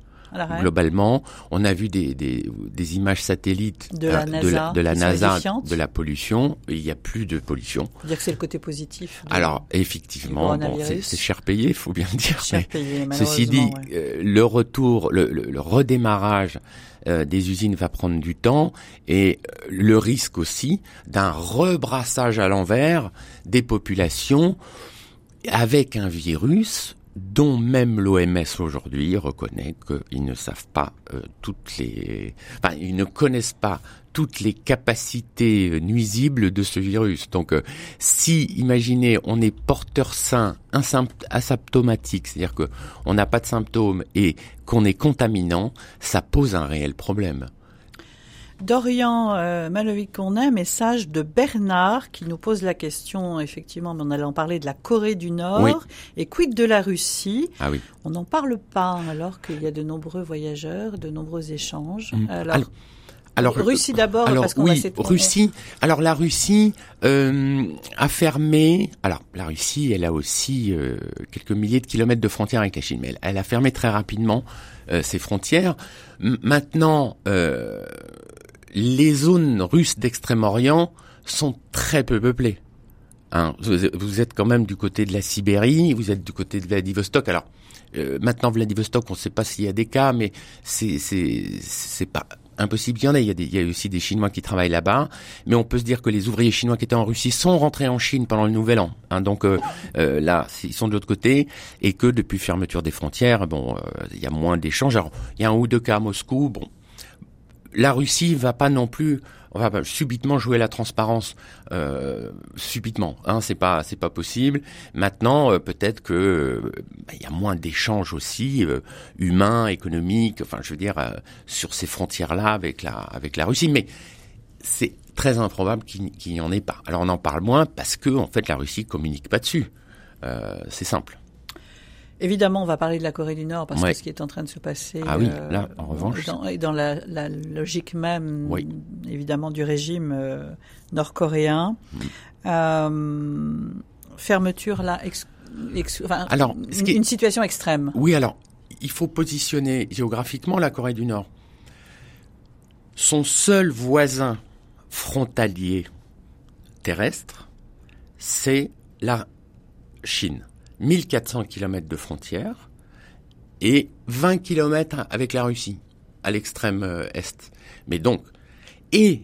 globalement. On a vu des, des, des images satellites de la NASA, de la, de, la NASA, de la pollution. Il n'y a plus de pollution. dire que c'est le côté positif. Alors effectivement, bon, c'est cher payé, il faut bien le dire. Cher payé, ceci dit, ouais. euh, le retour, le, le, le redémarrage euh, des usines va prendre du temps et euh, le risque aussi d'un rebrassage à l'envers des populations avec un virus dont même l'OMS aujourd'hui reconnaît qu'ils ne savent pas euh, toutes les, enfin, ils ne connaissent pas toutes les capacités nuisibles de ce virus. Donc, euh, si, imaginez, on est porteur sain, asymptomatique, c'est-à-dire que on n'a pas de symptômes et qu'on est contaminant, ça pose un réel problème. Dorian euh, Malovic-Cornet, message de Bernard qui nous pose la question, effectivement, mais on allait en parler de la Corée du Nord et quid de la Russie. Ah oui. On n'en parle pas alors qu'il y a de nombreux voyageurs, de nombreux échanges. Mm. Alors, alors, Russie d'abord, parce qu'on oui, Russie. Alors la Russie euh, a fermé. Alors la Russie, elle a aussi euh, quelques milliers de kilomètres de frontières avec la Chine, mais elle, a fermé très rapidement euh, ses frontières. maintenant, euh, les zones russes d'Extrême-Orient sont très peu peuplées. Hein, vous, êtes quand même du côté de la Sibérie, vous êtes du côté de Vladivostok. Alors euh, maintenant Vladivostok, on ne sait pas s'il y a des cas, mais c'est c'est pas impossible qu'il y en ait. Il y, a il y a aussi des Chinois qui travaillent là-bas, mais on peut se dire que les ouvriers chinois qui étaient en Russie sont rentrés en Chine pendant le Nouvel An. Hein, donc euh, euh, là, ils sont de l'autre côté, et que depuis fermeture des frontières, bon, il y a moins d'échanges. Alors il y a un ou deux cas à Moscou. Bon, la Russie va pas non plus on va subitement jouer la transparence euh, subitement hein, c'est pas c'est pas possible. Maintenant euh, peut-être que euh, bah, il y a moins d'échanges aussi humains économiques enfin je veux dire sur ces frontières là avec la avec la Russie. Mais c'est très improbable qu'il n'y en ait pas. Alors on en parle moins parce que en fait la Russie communique pas dessus. C'est simple Évidemment, on va parler de la Corée du Nord parce que ce qui est en train de se passer. Ah oui, euh, là, en revanche. Dans, et dans la, logique même, évidemment, du régime euh, nord-coréen. Mm. Euh, fermeture là, alors, une, situation extrême. Oui, alors, il faut positionner géographiquement la Corée du Nord. Son seul voisin frontalier terrestre, c'est la Chine. 1400 km de frontières et 20 km avec la Russie, à l'extrême euh, est. Mais donc, et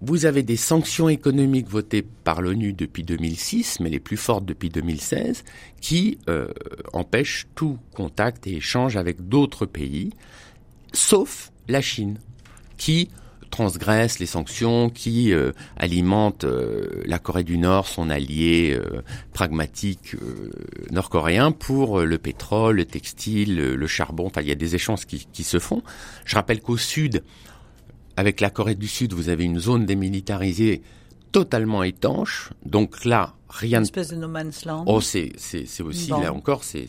vous avez des sanctions économiques votées par l'ONU depuis 2006, mais les plus fortes depuis 2016, qui euh, empêchent tout contact et échange avec d'autres pays, sauf la Chine, qui transgresse les sanctions, qui euh, alimentent euh, la Corée du Nord, son allié euh, pragmatique nord-coréen, pour le pétrole, le textile, le charbon. Enfin, il y a des échanges qui, qui se font. Je rappelle qu'au sud, avec la Corée du Sud, vous avez une zone démilitarisée totalement étanche. Donc là, rien. Une espèce de no man's land. Oh, c'est c'est aussi là encore, c'est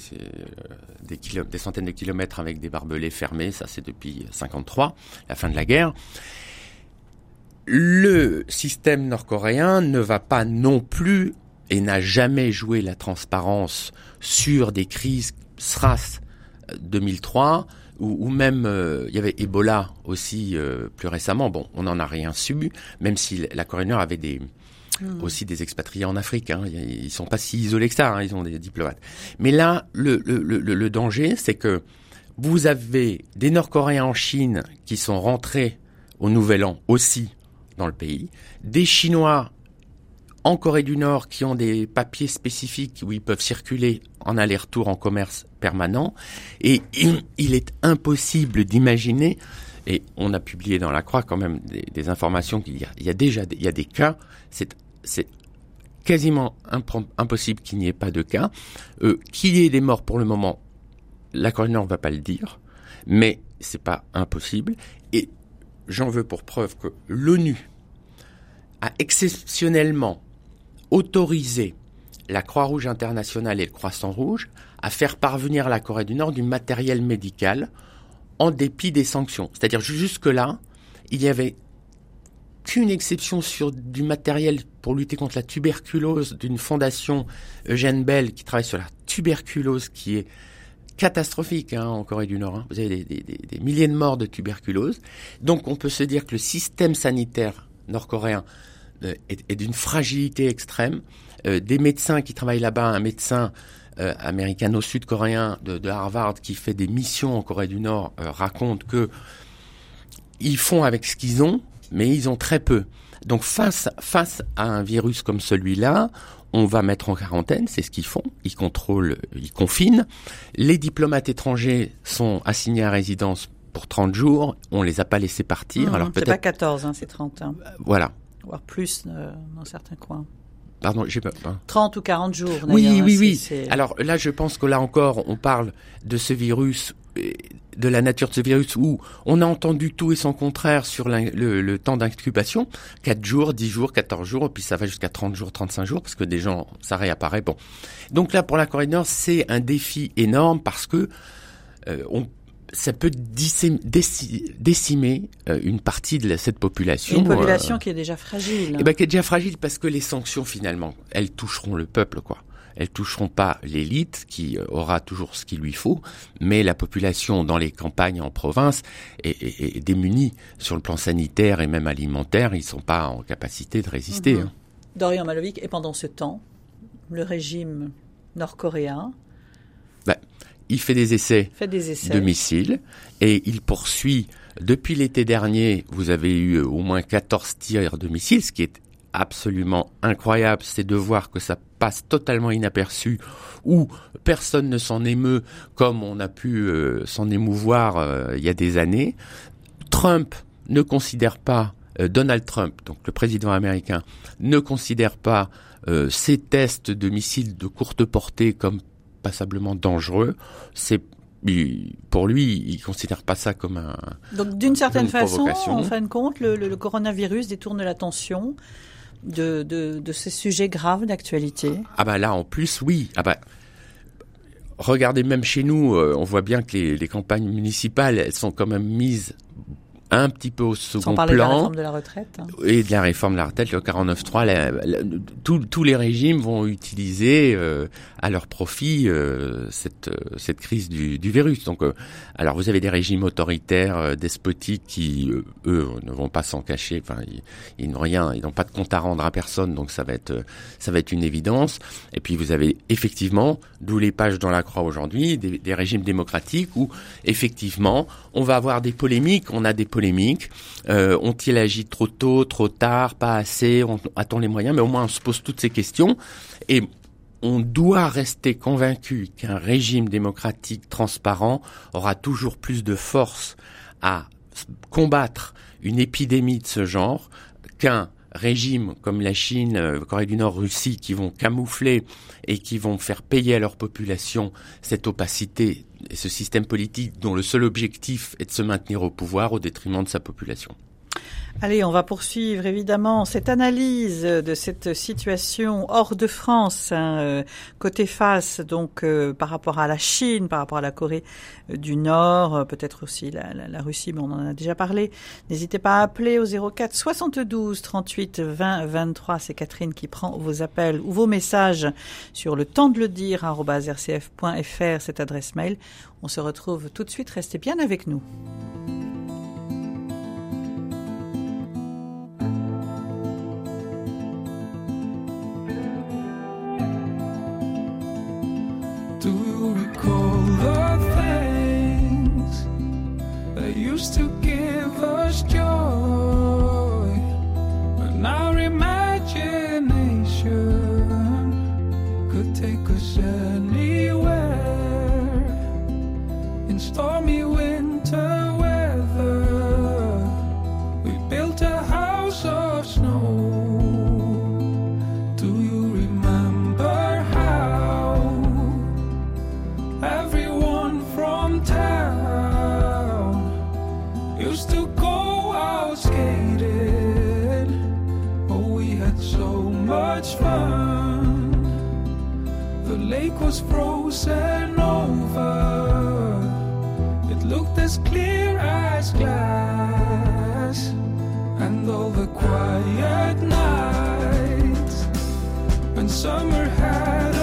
des des centaines de kilomètres avec des barbelés fermés. Ça, c'est depuis 53, la fin de la guerre le système nord-coréen ne va pas non plus et n'a jamais joué la transparence sur des crises SRAS 2003 ou, même euh, il y avait Ebola aussi euh, plus récemment. Bon, on n'en a rien su, même si la Corée du Nord avait des hmm. aussi des expatriés en Afrique. Hein. Ils sont pas si isolés que ça. Hein. Ils ont des diplomates. Mais là, le, le, le, le danger, c'est que vous avez des Nord-Coréens en Chine qui sont rentrés au Nouvel An aussi dans le pays, des Chinois en Corée du Nord qui ont des papiers spécifiques où ils peuvent circuler en aller-retour en commerce permanent, et il, est impossible d'imaginer, et on a publié dans la Croix quand même des, informations qu'il y a, déjà il y a des cas, c'est c'est quasiment impossible qu'il n'y ait pas de cas, euh, qu'il y ait des morts pour le moment, la Corée du Nord ne va pas le dire, mais c'est pas impossible, et j'en veux pour preuve que l'ONU a exceptionnellement autorisé la Croix-Rouge internationale et le Croissant-Rouge à faire parvenir à la Corée du Nord du matériel médical en dépit des sanctions. C'est-à-dire jusque-là, il n'y avait qu'une exception sur du matériel pour lutter contre la tuberculose d'une fondation Eugène Bell qui travaille sur la tuberculose qui est catastrophique hein, en Corée du Nord. Hein. Vous avez des, milliers de morts de tuberculose. Donc on peut se dire que le système sanitaire nord-coréen euh, est, d'une fragilité extrême. Euh, des médecins qui travaillent là-bas, un médecin euh, américano-sud-coréen de, Harvard qui fait des missions en Corée du Nord raconte que ils font avec ce qu'ils ont, mais ils ont très peu. Donc face face à un virus comme celui-là, on va mettre en quarantaine, c'est ce qu'ils font, ils contrôlent, ils confinent. Les diplomates étrangers sont assignés à résidence pour 30 jours, on les a pas laissés partir. Mmh, Alors peut-être pas 14, hein, c'est 30. Hein. Voilà. Voire plus euh, dans certains coins. Pardon, j'ai pas. 30 ou 40 jours. Oui, hein, oui, oui. Alors là, je pense que là encore, on parle de ce virus, de la nature de ce virus, où on a entendu tout et son contraire sur le, le, temps d'incubation. 4 jours, 10 jours, 14 jours, et puis ça va jusqu'à 30 jours, 35 jours, parce que des gens, ça réapparaît. Bon. Donc là, pour la Corée du Nord, c'est un défi énorme parce que euh, on ça peut décimer euh, une partie de cette population. une population euh, qui est déjà fragile. Eh ben, qui est déjà fragile parce que les sanctions, finalement, elles toucheront le peuple, quoi. Elles toucheront pas l'élite qui euh, aura toujours ce qu'il lui faut, mais la population dans les campagnes en province est, démunie sur le plan sanitaire et même alimentaire. Ils sont pas en capacité de résister. Mhm. Hein. Dorian Malovic, et pendant ce temps, le régime nord-coréen ben, il fait des essais, de missiles et il poursuit. Depuis l'été dernier, vous avez eu au moins 14 tirs de missiles, ce qui est absolument incroyable, c'est de voir que ça passe totalement inaperçu, ou personne ne s'en émeut comme on a pu euh, s'en émouvoir euh, il y a des années. Trump ne considère pas, euh, Donald Trump, donc le président américain, ne considère pas ces tests de missiles de courte portée comme passablement dangereux. C'est pour lui, il considère pas ça comme un. Donc, d'une certaine façon, en fin de compte, le, coronavirus détourne l'attention de, ces sujets graves d'actualité. Ah bah là, en plus, oui. Ah bah, regardez même chez nous, euh, on voit bien que les, les campagnes municipales, elles sont quand même mises un petit peu au second Sans parler plan. de la réforme de la retraite. Hein. Et de la réforme de la retraite, le 49.3, tous les régimes vont utiliser euh, à leur profit euh, cette, euh, cette crise du, du virus. Donc, alors vous avez des régimes autoritaires, despotiques qui, eux, ne vont pas s'en cacher. Enfin, ils, n'ont rien, ils n'ont pas de compte à rendre à personne, donc ça va être, ça va être une évidence. Et puis vous avez effectivement, d'où les pages dans la croix aujourd'hui, des, des régimes démocratiques où effectivement, on va avoir des polémiques, on a des polémiques. Euh, ont-ils agi trop tôt, trop tard, pas assez A-t-on les moyens Mais au moins, on se pose toutes ces questions. Et on doit rester convaincu qu'un régime démocratique transparent aura toujours plus de force à combattre une épidémie de ce genre qu'un régime comme la Chine, euh, Corée du Nord, Russie, qui vont camoufler et qui vont faire payer à leur population cette opacité et ce système politique dont le seul objectif est de se maintenir au pouvoir au détriment de sa population. Allez, on va poursuivre évidemment cette analyse de cette situation hors de France, hein, euh, côté face, donc euh, par rapport à la Chine, par rapport à la Corée euh, du Nord, peut-être aussi la, Russie, mais on en a déjà parlé. N'hésitez pas à appeler au 04 72 38 20 23. C'est Catherine qui prend vos appels ou vos messages sur le temps de le dire rcf.fr, cette adresse mail. On se retrouve tout de suite. Restez bien avec nous. recall the things that used to give us joy. Was frozen over. It looked as clear as glass, and all the quiet nights when summer had.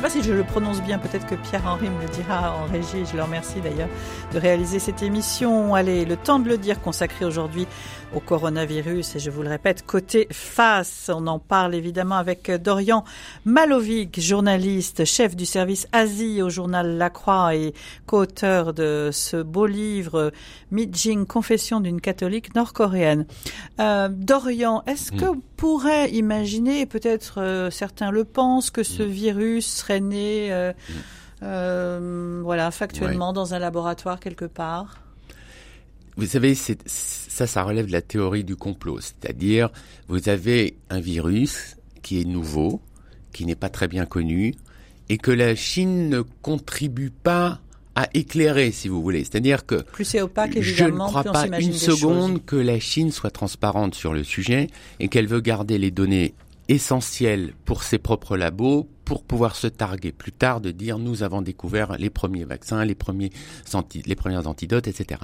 Sais pas si je le prononce bien, peut-être que Pierre-Henri me le dira en régie, je le remercie d'ailleurs de réaliser cette émission. Allez, le temps de le dire consacré aujourd'hui au coronavirus. Et je vous le répète, côté face, on en parle évidemment avec Dorian Malovic, journaliste, chef du service Asie au journal La Croix et co-auteur de ce beau livre Mijing, Confession d'une catholique nord-coréenne. Euh, Dorian, est-ce que hmm. vous pourrait imaginer, peut-être euh, certains le pensent, que ce hmm. virus né euh, hmm. euh voilà, factuellement dans un laboratoire quelque part vous savez, ça, ça relève de la théorie du complot. C'est-à-dire, vous avez un virus qui est nouveau, qui n'est pas très bien connu, et que la Chine ne contribue pas à éclairer, si vous voulez. C'est-à-dire que plus c'est opaque, évidemment, je ne crois pas une seconde que la Chine soit transparente sur le sujet et qu'elle veut garder les données essentielles pour ses propres labos pour pouvoir se targuer plus tard de dire nous avons découvert les premiers vaccins, les premiers les premières antidotes, etc.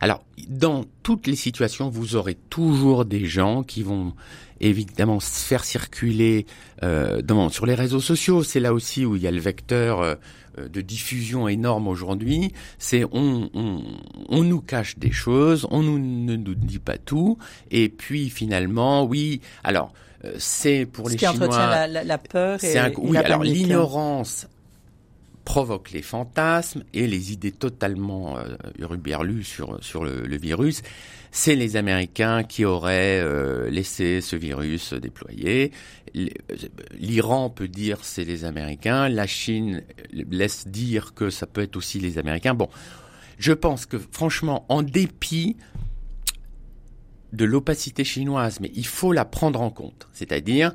Alors, dans toutes les situations, vous aurez toujours des gens qui vont évidemment faire circuler euh, dans, sur les réseaux sociaux. C'est là aussi où il y a le vecteur euh, de diffusion énorme aujourd'hui. C'est on, on, on, nous cache des choses, on nous, ne nous dit pas tout, et puis finalement, oui. Alors euh, c'est pour les qui Chinois. entretient la, la, peur et, un, oui, alors l'ignorance provoque les fantasmes et les idées totalement euh, sur sur le, le virus. C'est les Américains qui auraient euh, laissé ce virus se déployer. L'Iran peut dire c'est les Américains. La Chine laisse dire que ça peut être aussi les Américains. Bon, je pense que franchement, en dépit de l'opacité chinoise, mais il faut la prendre en compte. C'est-à-dire,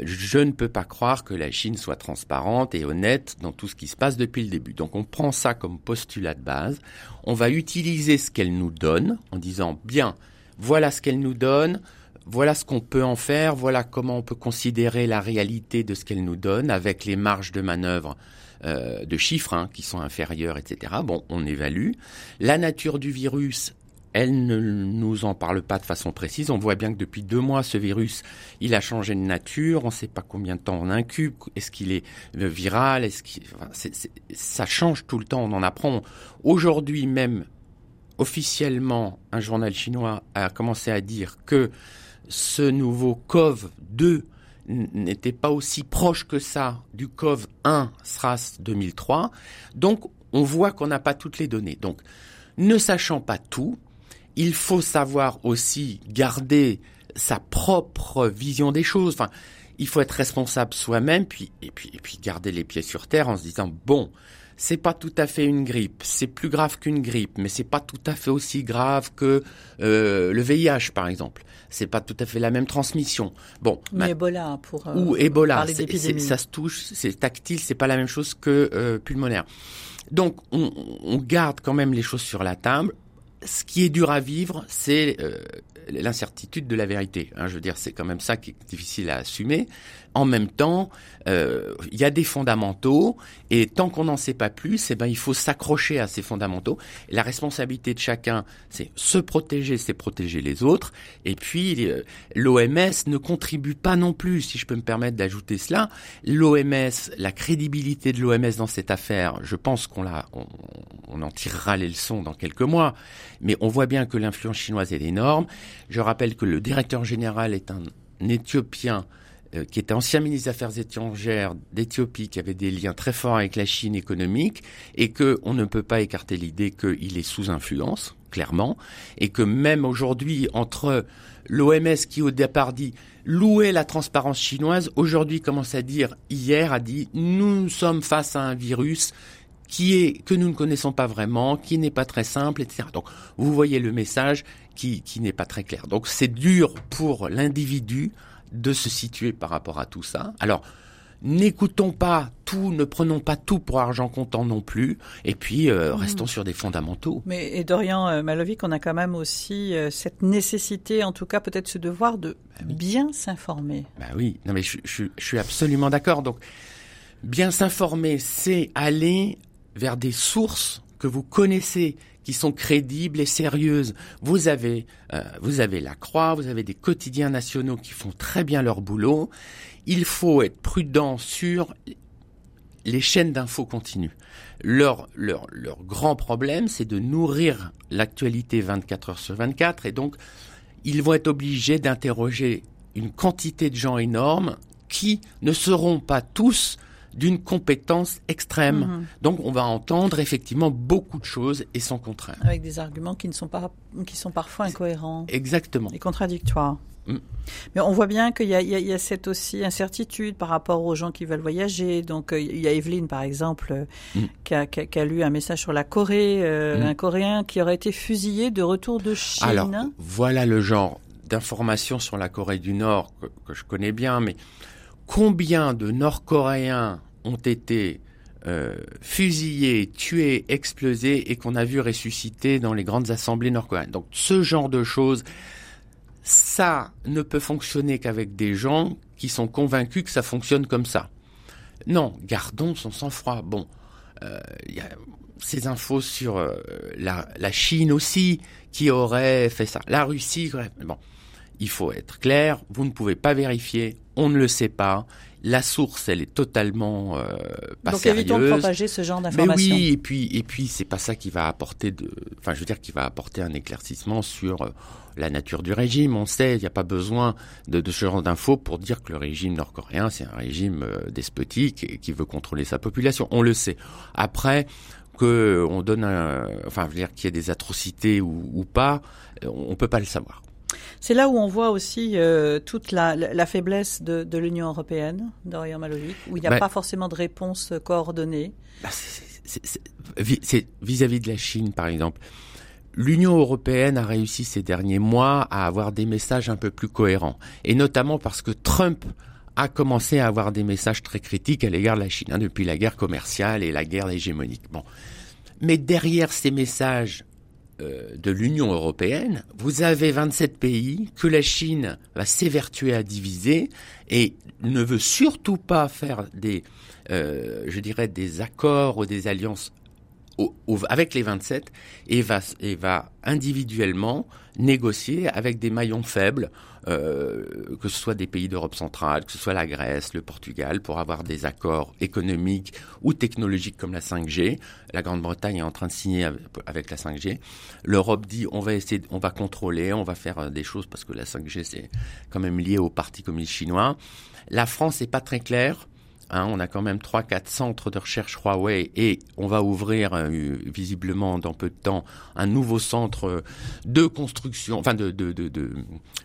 je ne peux pas croire que la Chine soit transparente et honnête dans tout ce qui se passe depuis le début. Donc on prend ça comme postulat de base. On va utiliser ce qu'elle nous donne en disant, bien, voilà ce qu'elle nous donne, voilà ce qu'on peut en faire, voilà comment on peut considérer la réalité de ce qu'elle nous donne avec les marges de manœuvre euh, de chiffres hein, qui sont inférieures, etc. Bon, on évalue. La nature du virus, elle ne nous en parle pas de façon précise. On voit bien que depuis deux mois, ce virus, il a changé de nature. On ne sait pas combien de temps on incube. Est-ce qu'il est euh, viral? Est-ce qu'il, ça change tout le temps. On en apprend. Aujourd'hui même, officiellement, un journal chinois a commencé à dire que ce nouveau COV 2 n'était pas aussi proche que ça du COV 1 SRAS 2003. Donc, on voit qu'on n'a pas toutes les données. Donc, ne sachant pas tout, il faut savoir aussi garder sa propre vision des choses. Enfin, il faut être responsable soi-même, puis et puis et puis garder les pieds sur terre en se disant bon, c'est pas tout à fait une grippe, c'est plus grave qu'une grippe, mais c'est pas tout à fait aussi grave que euh, le VIH par exemple. C'est pas tout à fait la même transmission. Bon, mais Ebola pour euh, ou Ebola, ça se touche, c'est tactile, c'est pas la même chose que euh, pulmonaire. Donc on, on garde quand même les choses sur la table ce qui est dur à vivre, c'est euh, l'incertitude de la vérité. Hein, je veux dire, c'est quand même ça qui est difficile à assumer. En même temps, euh, il y a des fondamentaux, et tant qu'on n'en sait pas plus, eh ben, il faut s'accrocher à ces fondamentaux. la responsabilité de chacun, c'est se protéger, c'est protéger les autres. Et puis, euh, l'OMS ne contribue pas non plus, si je peux me permettre d'ajouter cela. L'OMS, la crédibilité de l'OMS dans cette affaire, je pense qu'on en tirera les leçons dans quelques mois. Mais on voit bien que l'influence chinoise est énorme. Je rappelle que le directeur général est un Éthiopien qui était ancien ministre des Affaires étrangères d'Éthiopie, qui avait des liens très forts avec la Chine économique, et que on ne peut pas écarter l'idée qu'il est sous influence, clairement, et que même aujourd'hui, entre l'OMS qui au départ dit louer la transparence chinoise, aujourd'hui commence à dire, hier a dit, nous sommes face à un virus qui est que nous ne connaissons pas vraiment, qui n'est pas très simple, etc. Donc vous voyez le message qui, qui n'est pas très clair. Donc c'est dur pour l'individu de se situer par rapport à tout ça. Alors, n'écoutons pas tout, ne prenons pas tout pour argent comptant non plus, et puis euh, mmh. restons sur des fondamentaux. Mais et Dorian euh, Malovic, on a quand même aussi euh, cette nécessité, en tout cas peut-être ce devoir de bah bien s'informer. Bah oui, non mais je, je, je suis absolument d'accord. Donc bien s'informer, c'est aller vers des sources que vous connaissez, qui sont crédibles et sérieuses. Vous avez, euh, vous avez la Croix, vous avez des quotidiens nationaux qui font très bien leur boulot. Il faut être prudent sur les chaînes d'infos continuent. Leur, leur, grand problème, c'est de nourrir l'actualité 24 heures sur 24, et donc ils vont être obligés d'interroger une quantité de gens énorme qui ne seront pas tous d'une compétence extrême. Mhm. Donc on va entendre effectivement beaucoup de choses et sans contrainte. Avec des arguments qui ne sont pas, qui sont parfois incohérents Exactement. et contradictoires. Mm. Mais on voit bien qu'il y a, y, y cette aussi incertitude par rapport aux gens qui veulent voyager. Donc euh, il y a Evelyne par exemple euh, Mm. qui, a, qui, a, qui a lu un message sur la Corée, euh, Mm. un Coréen qui aurait été fusillé de retour de Chine. Alors voilà le genre d'informations sur la Corée du Nord que, que je connais bien, mais combien de Nord-Coréens ont été euh, fusillés, tués, explosés et qu'on a vu ressusciter dans les grandes assemblées nord-coréennes? Donc ce genre de choses, ça ne peut fonctionner qu'avec des gens qui sont convaincus que ça fonctionne comme ça. Non, gardons son sang-froid. Bon, euh, y a ces infos sur euh, la, Chine aussi qui aurait fait ça. La Russie, bon, il faut être clair. Vous ne pouvez pas vérifier. On ne le sait pas. La source, elle est totalement euh, pas Donc sérieuse. évitons de propager ce genre Mais d'informations. oui, et puis et puis c'est pas ça qui va apporter de, enfin je veux dire qui va apporter un éclaircissement sur euh, la nature du régime. On sait, il n'y a pas besoin de, de ce genre d'infos pour dire que le régime nord-coréen c'est un régime euh, despotique et qui veut contrôler sa population. On le sait. Après que on donne, un, enfin je veux dire qu'il y ait des atrocités ou, ou pas, euh, on peut pas le savoir. C'est là où on voit aussi euh, toute la, faiblesse de, de l'Union européenne, Dorian Malovic, où il n'y a pas forcément de réponse coordonnée. Bah, c'est vis-à-vis de la Chine, par exemple. L'Union européenne a réussi ces derniers mois à avoir des messages un peu plus cohérents, et notamment parce que Trump a commencé à avoir des messages très critiques à l'égard de la Chine, hein, depuis la guerre commerciale et la guerre hégémonique. Bon, mais derrière ces messages euh, de l'Union européenne, vous avez 27 pays que la Chine va s'évertuer à diviser et ne veut surtout pas faire des, euh, je dirais, des accords ou des alliances avec les 27 et va, individuellement négocier avec des maillons faibles, euh, que ce soit des pays d'Europe centrale, que ce soit la Grèce, le Portugal, pour avoir des accords économiques ou technologiques comme la 5G. La Grande-Bretagne est en train de signer avec- avec la 5G. L'Europe dit on va essayer, on va contrôler, on va faire euh, des choses parce que la 5G c'est quand même lié au Parti communiste chinois. La France n'est pas très claire. Hein, on a quand même trois, quatre centres de recherche Huawei et on va ouvrir euh, visiblement dans peu de temps un nouveau centre de construction, enfin de de de de,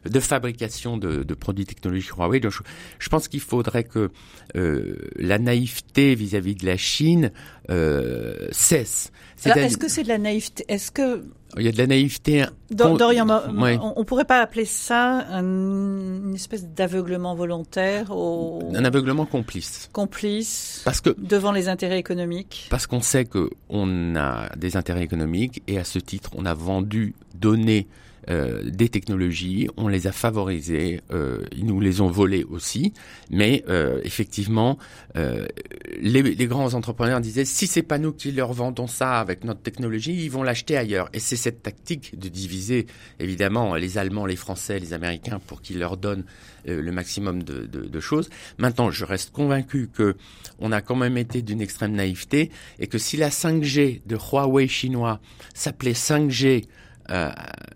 de fabrication de, de produits technologiques Huawei. Donc, je, je pense qu'il faudrait que euh, la naïveté vis-à-vis de la Chine euh, cesse. Alors, C'est-à-dire- Est-ce que c'est de la naïveté? Est-ce que il y a de la naïveté. Dor- Dorian, Ouais. on, on pourrait pas appeler ça un- une espèce d'aveuglement volontaire un aveuglement complice. complices Parce que devant les intérêts économiques Parce qu'on sait qu'on a des intérêts économiques et à ce titre, on a vendu, donné euh, des technologies, on les a favorisées, euh, ils nous les ont volées aussi, mais euh, effectivement, euh, les, les grands entrepreneurs disaient si c'est pas nous qui leur vendons ça avec notre technologie, ils vont l'acheter ailleurs. Et c'est cette tactique de diviser évidemment les Allemands, les Français, les Américains pour qu'ils leur donnent euh, le maximum de, de, de choses. Maintenant, je reste convaincu que on a quand même été d'une extrême naïveté et que si la 5G de Huawei chinois s'appelait 5G euh,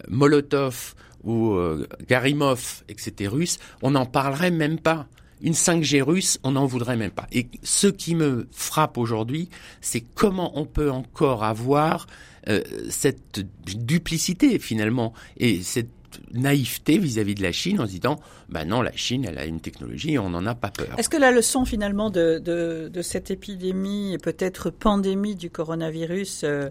Molotov ou euh, Garimov et que c'était russe, on n'en parlerait même pas. Une 5G russe, on n'en voudrait même pas. Et ce qui me frappe aujourd'hui, c'est comment on peut encore avoir euh, cette duplicité finalement et cette naïveté vis-à-vis de la Chine en se disant, bah non, la Chine, elle a une technologie on n'en a pas peur. Est-ce que la leçon finalement de, cette épidémie peut-être pandémie du coronavirus euh,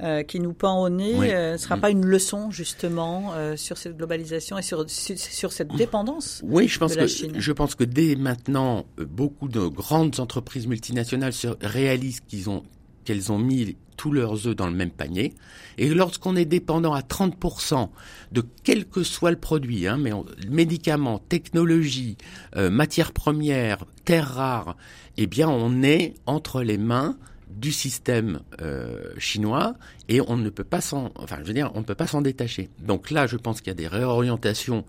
euh, qui nous pend au nez Oui. ne euh, sera Mm. pas une leçon justement euh, sur cette globalisation et sur, sur, sur cette dépendance Oui, je pense de la que Chine. je pense que dès maintenant, beaucoup de grandes entreprises multinationales se réalisent qu'ils ont qu'elles ont mis tous leurs œufs dans le même panier. Et lorsqu'on est dépendant à 30% de quel que soit le produit, hein, mais on- médicaments, technologies, matières premières, terres rares, eh bien on est entre les mains du système euh, chinois et on ne peut pas s'en, enfin je veux dire, on peut pas s'en détacher. Donc là, je pense qu'il y a des réorientations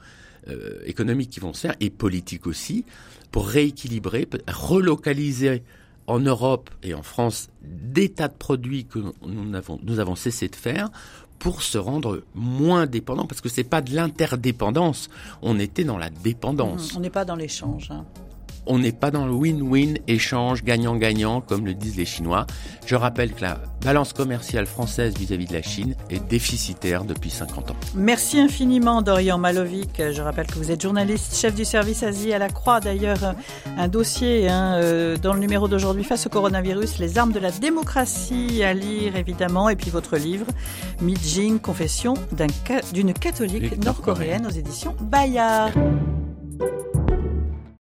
euh, économiques qui vont se faire et politiques aussi pour rééquilibrer, relocaliser en Europe et en France des tas de produits que nous avons, nous avons cessé de faire pour se rendre moins dépendants, parce que c'est pas de l'interdépendance, on était dans la dépendance. Mmh, on n'est pas dans l'échange. Hein on n'est pas dans le win-win, échange, gagnant-gagnant, comme le disent les Chinois. Je rappelle que la balance commerciale française vis-à-vis de la Chine est déficitaire depuis 50 ans. Merci infiniment, Dorian Malovic. Je rappelle que vous êtes journaliste, chef du service Asie à la Croix. D'ailleurs, un dossier hein, euh, dans le numéro d'aujourd'hui face au coronavirus, les armes de la démocratie à lire, évidemment. Et puis votre livre, Mijing, confession d'une catholique nord-coréenne aux éditions Bayard.